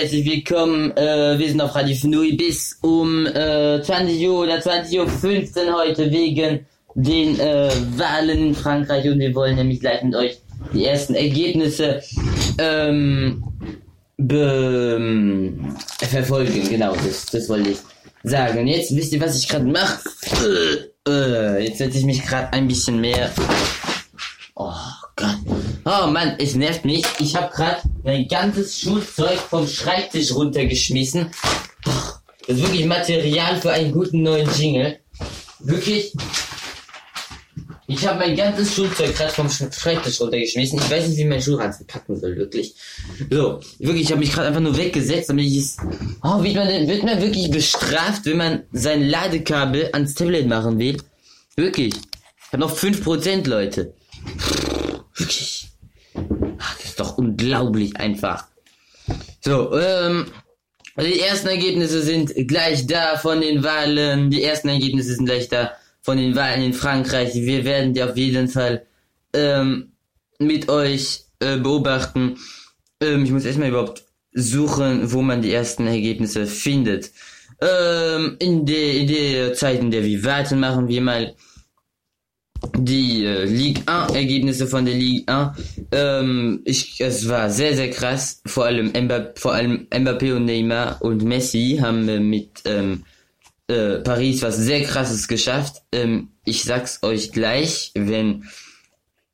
Herzlich willkommen. Äh, wir sind auf Radio Fenui bis um äh, 20 Uhr oder 20 Uhr 15 heute wegen den äh, Wahlen in Frankreich und wir wollen nämlich gleich mit euch die ersten Ergebnisse ähm, be, ähm, verfolgen. Genau, das, das wollte ich sagen. Und jetzt wisst ihr, was ich gerade mache? Äh, äh, jetzt setze ich mich gerade ein bisschen mehr Oh Gott. Oh Mann, es nervt mich. Ich habe gerade mein ganzes Schulzeug vom Schreibtisch runtergeschmissen. Das ist wirklich Material für einen guten neuen Jingle. Wirklich. Ich habe mein ganzes Schulzeug gerade vom Sch- Schreibtisch runtergeschmissen. Ich weiß nicht, wie mein Schulranzen packen soll, wirklich. So, wirklich, ich habe mich gerade einfach nur weggesetzt, damit ich es... Oh, wird man, denn- wird man wirklich bestraft, wenn man sein Ladekabel ans Tablet machen will? Wirklich. Ich habe noch 5%, Leute. Wirklich. Ach, das ist doch unglaublich einfach. So, ähm, die ersten Ergebnisse sind gleich da von den Wahlen. Die ersten Ergebnisse sind gleich da von den Wahlen in Frankreich. Wir werden die auf jeden Fall ähm, mit euch äh, beobachten. Ähm, ich muss erstmal überhaupt suchen, wo man die ersten Ergebnisse findet. Ähm, in der, in der Zeit, in der wir warten, machen wir mal die äh, Ligue 1 Ergebnisse von der Ligue 1. Ähm, ich, es war sehr sehr krass. Vor allem Mbappé, vor allem Mbappé und Neymar und Messi haben äh, mit ähm, äh, Paris was sehr krasses geschafft. Ähm, ich sag's euch gleich, wenn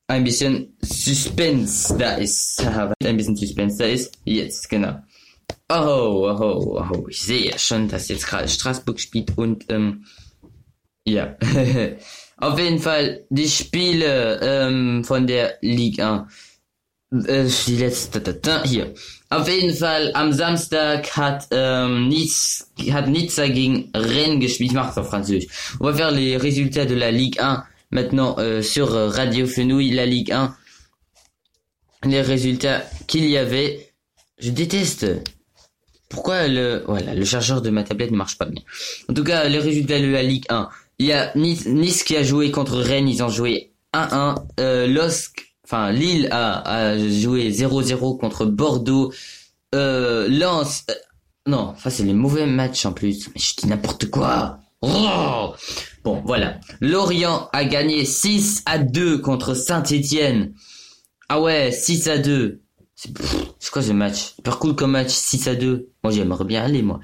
ein bisschen Suspense da ist. Ein bisschen Suspense da ist. Jetzt genau. Oh, oh, oh, ich sehe schon, dass jetzt gerade Straßburg spielt und ähm, ja. Auf jeden Fall die Spiele ähm, von der Liga 1. Äh, die letzte hier. Auf jeden Fall am Samstag hat ähm, Nice hat Nizza gegen Rennes gespielt. Ich mache en français. On va faire les résultats de la Ligue 1 maintenant euh, sur euh, Radio Fenouil, la Ligue 1. Les résultats qu'il y avait. Je déteste. Pourquoi le voilà le chargeur de ma tablette ne marche pas bien. En tout cas, les résultats de la Ligue 1. Il y a Nice, Nice qui a joué contre Rennes, ils ont joué 1-1. Euh, enfin Lille a, joué 0-0 contre Bordeaux. Euh, Lens, euh, non, ça c'est les mauvais matchs en plus. Mais je dis n'importe quoi. Oh bon, voilà. Lorient a gagné 6 à 2 contre Saint-Étienne. Ah ouais, 6 à 2. C'est pff, c'est quoi ce match? Hyper cool comme match, 6 à 2. Moi j'aimerais bien aller, moi.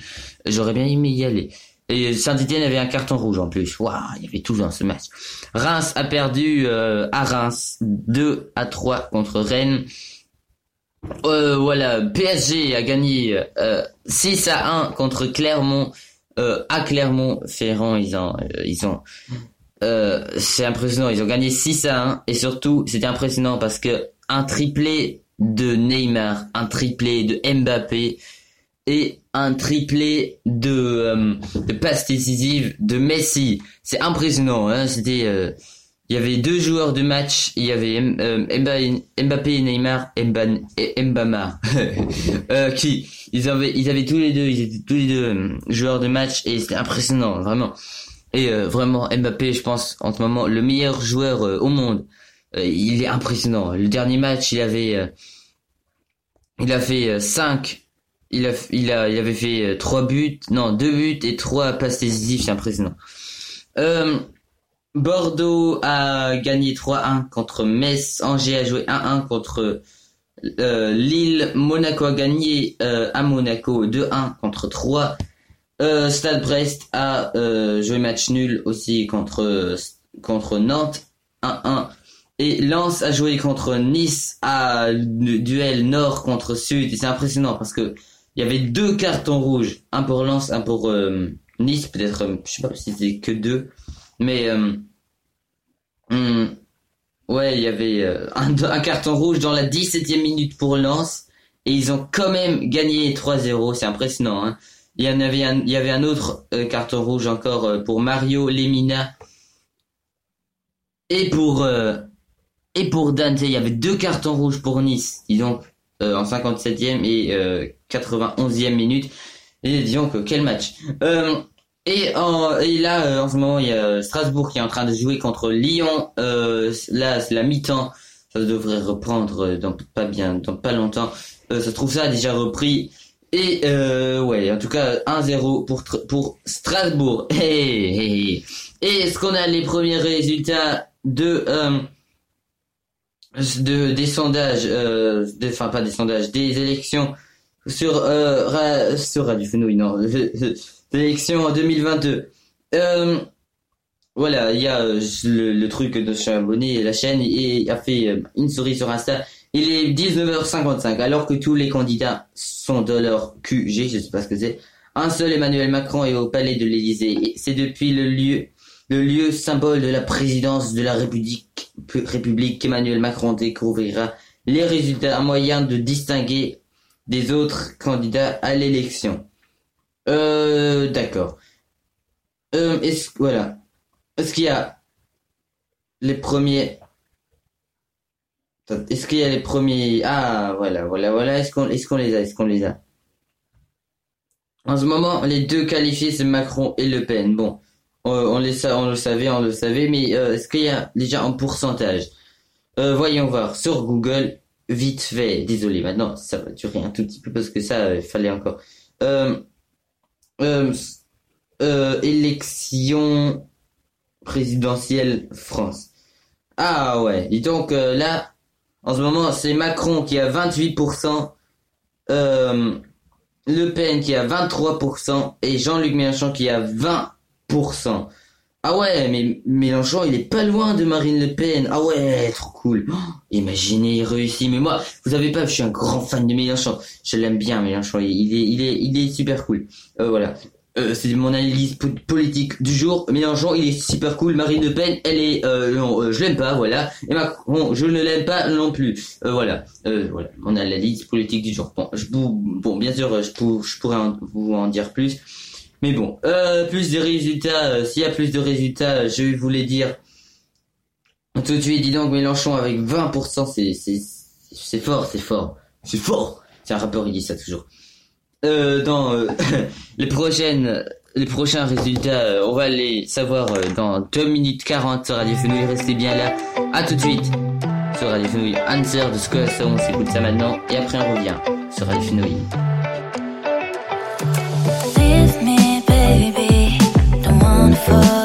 J'aurais bien aimé y aller. Et Saint-Etienne avait un carton rouge en plus. Waouh, il y avait tout dans ce match. Reims a perdu euh, à Reims 2 à 3 contre Rennes. Euh, voilà, PSG a gagné euh, 6 à 1 contre Clermont. Euh, à Clermont-Ferrand, ils ont, euh, ils ont, euh, c'est impressionnant. Ils ont gagné 6 à 1 et surtout, c'était impressionnant parce que un triplé de Neymar, un triplé de Mbappé et un triplé de, euh, de passes décisives de Messi. C'est impressionnant. Hein C'était, euh, il y avait deux joueurs de match. Il y avait euh, Mba- Mbappé et Neymar, et euh, qui ils avaient, ils avaient tous les deux, ils étaient tous les deux euh, joueurs de match et c'était impressionnant, vraiment. Et euh, vraiment Mbappé, je pense en ce moment le meilleur joueur au monde. Il est impressionnant. Le dernier match, il avait, il a fait 5 il a, il a, il avait fait euh, trois buts, non, deux buts et trois passes décisives, c'est impressionnant. Euh, Bordeaux a gagné 3-1 contre Metz, Angers a joué 1-1 contre euh, Lille, Monaco a gagné à Monaco 2-1 contre 3. Euh, Stade Brest a joué match nul aussi contre contre Nantes 1-1 et Lens a joué contre Nice à du- duel nord contre sud c'est impressionnant parce que il y avait deux cartons rouges, un pour Lens, un pour euh, Nice, peut-être, euh, je sais pas si c'était que deux, mais euh, hum, ouais, il y avait un, carton rouge dans la 17e minute pour Lens et ils ont quand même gagné 3-0, c'est impressionnant. Hein. Il y en avait un, il y avait un autre carton rouge encore pour Mario Lemina et pour et pour Dante, il y avait deux cartons rouges pour Nice, en 57e et euh, 91e minute. Et disons que quel match. Euh, Et, et là, euh, en ce moment, il y a Strasbourg qui est en train de jouer contre Lyon. Euh, là, c'est la mi-temps. Ça devrait reprendre euh, dans pas bien, pas longtemps. Euh, ça se trouve ça a déjà repris. Et euh, ouais, en tout cas 1-0 pour pour Strasbourg. Hey, hey. Et est-ce qu'on a les premiers résultats de euh, de des sondages, euh, enfin pas des sondages, des élections sur euh, ra- sur Radio Fenouil, non, élections en 2022. Euh, voilà, il y a euh, le, truc de abonné la chaîne et a fait euh, une story sur Insta. Il est 19h55 alors que tous les candidats sont dans leur QG, je sais pas ce que c'est. Un seul Emmanuel Macron est au palais de l'Élysée. C'est depuis le lieu le lieu symbole de la présidence de la République, République Macron découvrira les résultats, un moyen de distinguer des autres candidats à l'élection. Euh, d'accord. Euh, est-ce, voilà. Est-ce qu'il y a les premiers, est-ce qu'il y a les premiers, ah, voilà, voilà, voilà, est-ce qu'on les a, est-ce qu'on les a? En ce moment, les deux qualifiés, c'est Macron et Le Pen. Bon, on, on le savait, on le savait, mais euh, est-ce qu'il y a déjà un pourcentage? Euh, Voyons voir sur Google, vite fait. Désolé, maintenant ça va durer un tout petit peu parce que ça, euh, il fallait encore. Élection présidentielle France. Ah ouais, dis donc là, en ce moment, c'est Macron qui a 28%, euh, Le Pen qui a 23% et Jean-Luc Mélenchon qui a 20%. Ah ouais, mais Mélenchon, il est pas loin de Marine Le Pen. Ah ouais, trop cool. Oh, imaginez, il réussit. Mais moi, vous savez pas, je suis un grand fan de Mélenchon. Je l'aime bien, Mélenchon. Il est, il est, il est super cool. Euh, voilà. Euh, c'est mon analyse po- politique du jour. Mélenchon, il est super cool. Marine Le Pen, elle est, euh, non, euh, je l'aime pas, voilà. Et Macron, je ne l'aime pas non plus. Euh, voilà. Euh, voilà. Mon analyse politique du jour. Bon, je, bon, bien sûr, je, pour- je pourrais vous en dire plus. Mais bon, euh, plus de résultats, euh, s'il y a plus de résultats, euh, je vais vous les dire tout de suite. Dis donc, Mélenchon avec 20%, c'est, fort, c'est fort. C'est fort! C'est un rappeur, il dit ça toujours. Dans les prochaines, les prochains résultats, on va les savoir dans 2 minutes 40 sur Radio Fenouil. Restez bien là. À tout de suite sur Radio Fenouil. Answer de Skull, ça on s'écoute ça maintenant. Et après on revient sur Radio Fenouil. Don't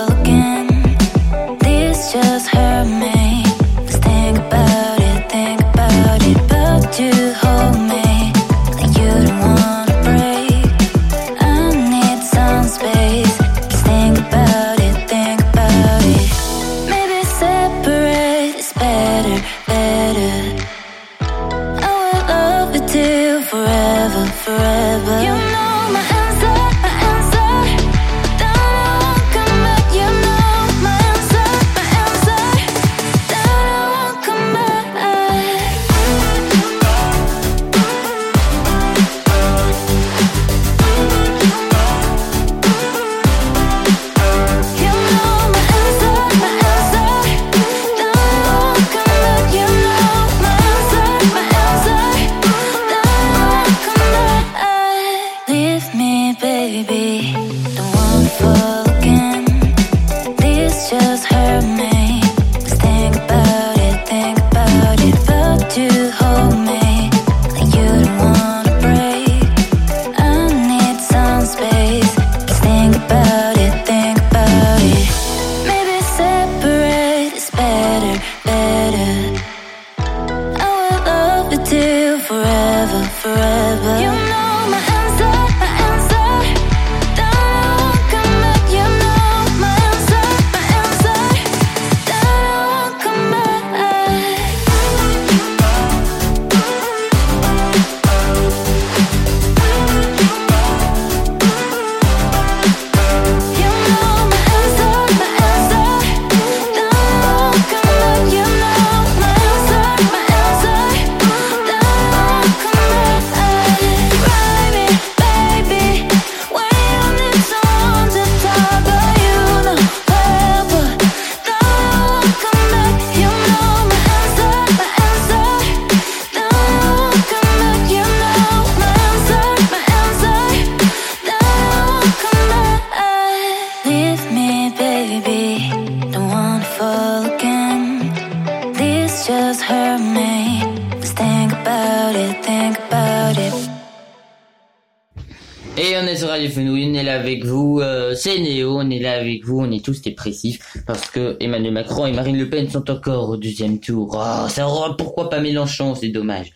tous dépressifs parce que Emmanuel Macron et Marine Le Pen sont encore au deuxième tour. Oh, ça pourquoi pas Mélenchon, c'est dommage.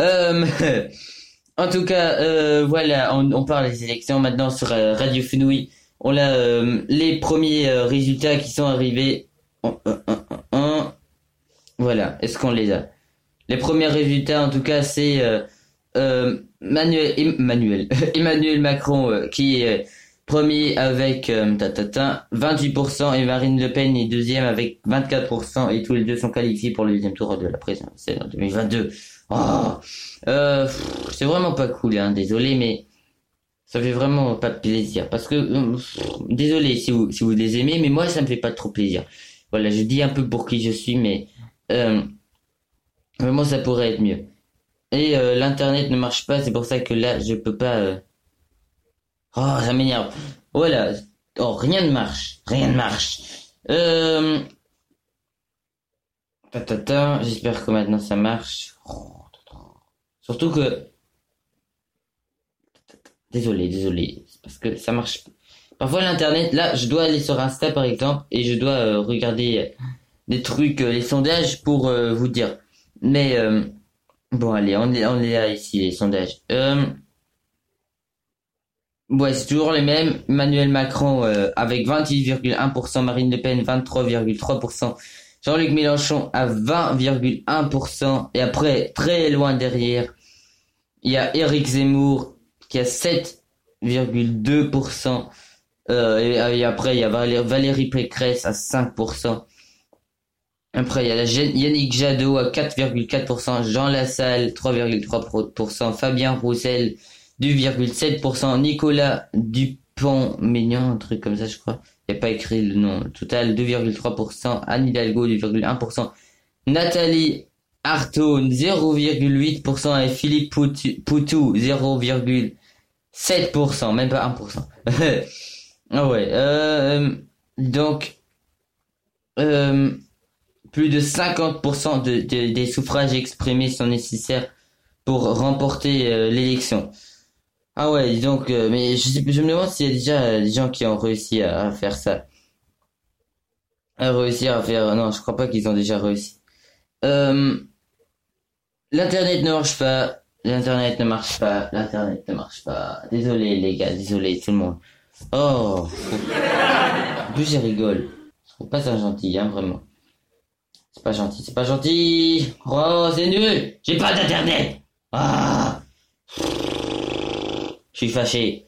Euh, en tout cas, euh, voilà, on, parle des élections maintenant sur euh, Radio Fenouille. On a les premiers résultats qui sont arrivés. Voilà, est-ce qu'on les a? Les premiers résultats, en tout cas, c'est Manuel, Emmanuel, Emmanuel Macron qui est premier avec euh, ta, ta, ta, 28% et Marine Le Pen est deuxième avec 24% et tous les deux sont qualifiés pour le deuxième tour de la présidentielle en 2022. Oh, euh, c'est vraiment pas cool, hein, désolé, mais ça fait vraiment pas plaisir parce que euh, désolé si vous si vous les aimez, mais moi ça me fait pas trop plaisir. Voilà, je dis un peu pour qui je suis, mais euh, vraiment ça pourrait être mieux. Et euh, l'internet ne marche pas, c'est pour ça que là je peux pas. Oh, ça m'énerve. Voilà. Oh, rien ne marche, rien ne marche. Euh... Ta, ta, ta, J'espère que maintenant ça marche. Surtout que. Désolé, désolé, parce que ça marche. Parfois l'internet, là, je dois aller sur Insta par exemple et je dois euh, regarder euh, des trucs, euh, les sondages pour vous dire. Mais bon, allez, on est, on est là ici les sondages. Ouais, c'est toujours les mêmes. Emmanuel Macron euh, avec 28,1%, Marine Le Pen 23,3%, Jean-Luc Mélenchon à 20,1% et après très loin derrière, il y a Éric Zemmour qui a 7,2%. Euh, et, et après, il y a Valé- Valérie Pécresse à 5%. Après, il y a la Yannick Jadot à 4,4%, Jean Lassalle 3,3%, Fabien Roussel 2,7%, Nicolas Dupont-Maignan, un truc comme ça, je crois. Il pas écrit le nom. Total 2,3%, Anne Hidalgo 2,1%, Nathalie Arthaud 0,8% et Philippe Poutou, Poutou 0,7%, même pas 1%. ah ouais, euh, donc, euh, plus de 50% de, de- des suffrages exprimés sont nécessaires pour remporter euh, l'élection. Ah ouais, donc, euh, mais je, sais- je me demande s'il y a déjà des gens qui ont réussi à, faire ça. À réussir à faire... Non, je crois pas qu'ils ont déjà réussi. Euh, L'internet ne marche pas. L'internet ne marche pas. L'internet ne marche pas. Désolé les gars, désolé tout le monde. Oh. En plus rigole. Je trouve pas ça gentil, hein, vraiment. C'est pas gentil, c'est pas gentil. Oh, c'est nul. J'ai pas d'internet. Ah. Je suis fâché.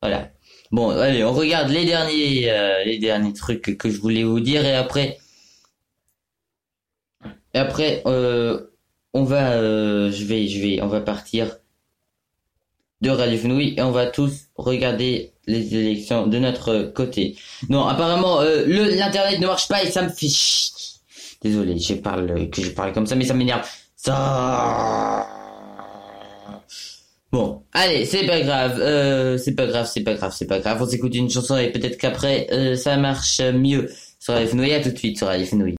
Voilà. Bon, allez, on regarde les derniers, euh, les derniers trucs que je voulais vous dire et après, et après, euh, on va, euh, je vais, je vais, on va partir de Radio Fenouil et on va tous regarder les élections de notre côté. Non, apparemment, euh, le l'internet ne marche pas et ça me fait chier. Désolé, je parle que je parle comme ça, mais ça m'énerve. Ça. Bon, allez, c'est pas grave, euh, c'est pas grave, c'est pas grave, c'est pas grave. On s'écoute une chanson et peut-être qu'après euh, ça marche mieux sur Fenouil. À tout de suite sur Fenouil.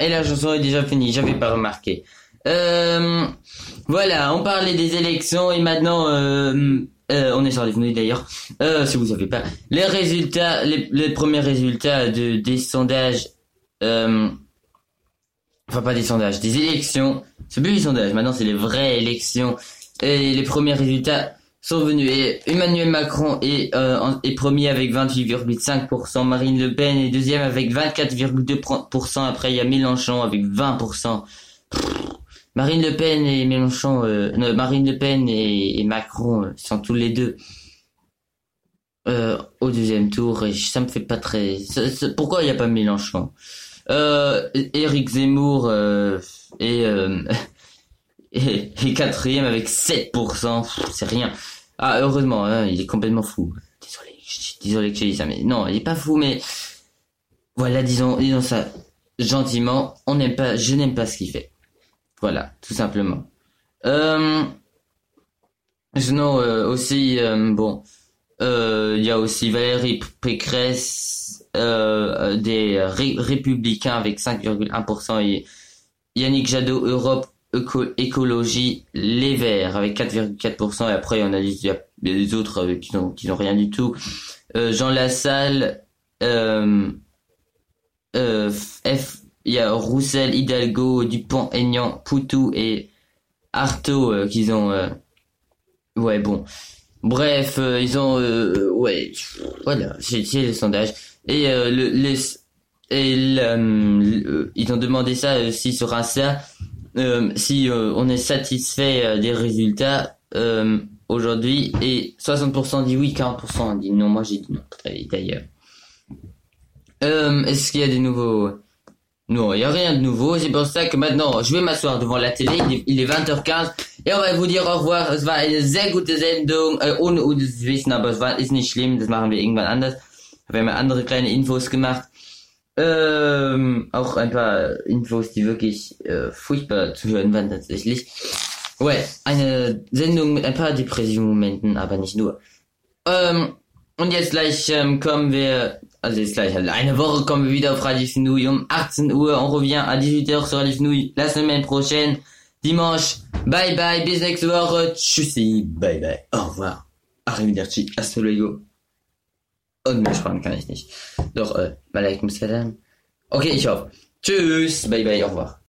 Et la chanson est déjà finie, j'avais pas remarqué. Euh, voilà, on parlait des élections et maintenant, euh, euh, on est sur les d'ailleurs, euh, si vous savez pas. Les résultats, les, les premiers résultats de, des sondages, enfin pas des sondages, des élections, c'est plus des sondages, maintenant c'est les vraies élections. Et les premiers résultats sont venus. Et Emmanuel Macron est, euh, est premier avec 28,5%, Marine Le Pen est deuxième avec 24,2%, après il y a Mélenchon avec 20%. Pff, Marine Le Pen et Mélenchon, euh, non, Marine Le Pen et, et Macron euh, sont tous les deux euh, au deuxième tour et ça me fait pas très... pourquoi il n'y a pas Mélenchon? Euh, Zemmour euh, est quatrième avec 7%, Pff, c'est rien. Ah, heureusement, hein, il est complètement fou. Désolé, je- désolé que je dis ça, mais non, il est pas fou, mais voilà, disons, disons ça gentiment. On n'aime pas, je n'aime pas ce qu'il fait. Voilà, tout simplement. Euh, sinon euh, aussi, euh, bon, euh, il y a aussi Valérie Pécresse euh, des Ré- Républicains avec 5,1% et Yannick Jadot Europe Écologie Les Verts avec 4,4% et après a il y a les autres euh, qui n'ont rien du tout. Euh, Jean Lassalle, euh, euh, F, il y a Roussel, Hidalgo, Dupont, Aignan, Poutou et Artaud qu'ils ont. ouais bon. Bref, ils ont ouais voilà c'est le sondage et le les ils ont demandé ça aussi sur Insta euh, si euh, on est satisfait euh, des résultats aujourd'hui et 60% dit oui 40% dit non. Moi j'ai dit non d'ailleurs. Est-ce qu'il y a des nouveaux? Non il y a rien de nouveau. C'est pour ça que maintenant je vais m'asseoir devant la télé. Il est, il est 20h15 et on va vous dire au revoir. Es war eine sehr gute Sendung. Äh, ohne uns wissen aber es war ist nicht schlimm. Das machen wir irgendwann anders. Wir haben andere kleine Infos gemacht ähm, auch ein paar Infos, die wirklich äh, furchtbar zu hören waren tatsächlich. Ouais, eine Sendung mit ein paar Depression-Momenten, aber nicht nur. Ähm, und jetzt gleich ähm, kommen wir, also jetzt gleich halt eine Woche kommen wir wieder auf Radio Fenouille um 18 Uhr. On revient à 18h sur Radio Fenouille la semaine prochaine, dimanche. Bye bye, bis nächste Woche. Tschüssi, bye bye, au revoir. Arrivederci, hasta luego. Und mehr Sprachen kann ich nicht. Doch, äh, Malaikum Salam. Okay, ich hoffe. Tschüss, bye bye, au revoir.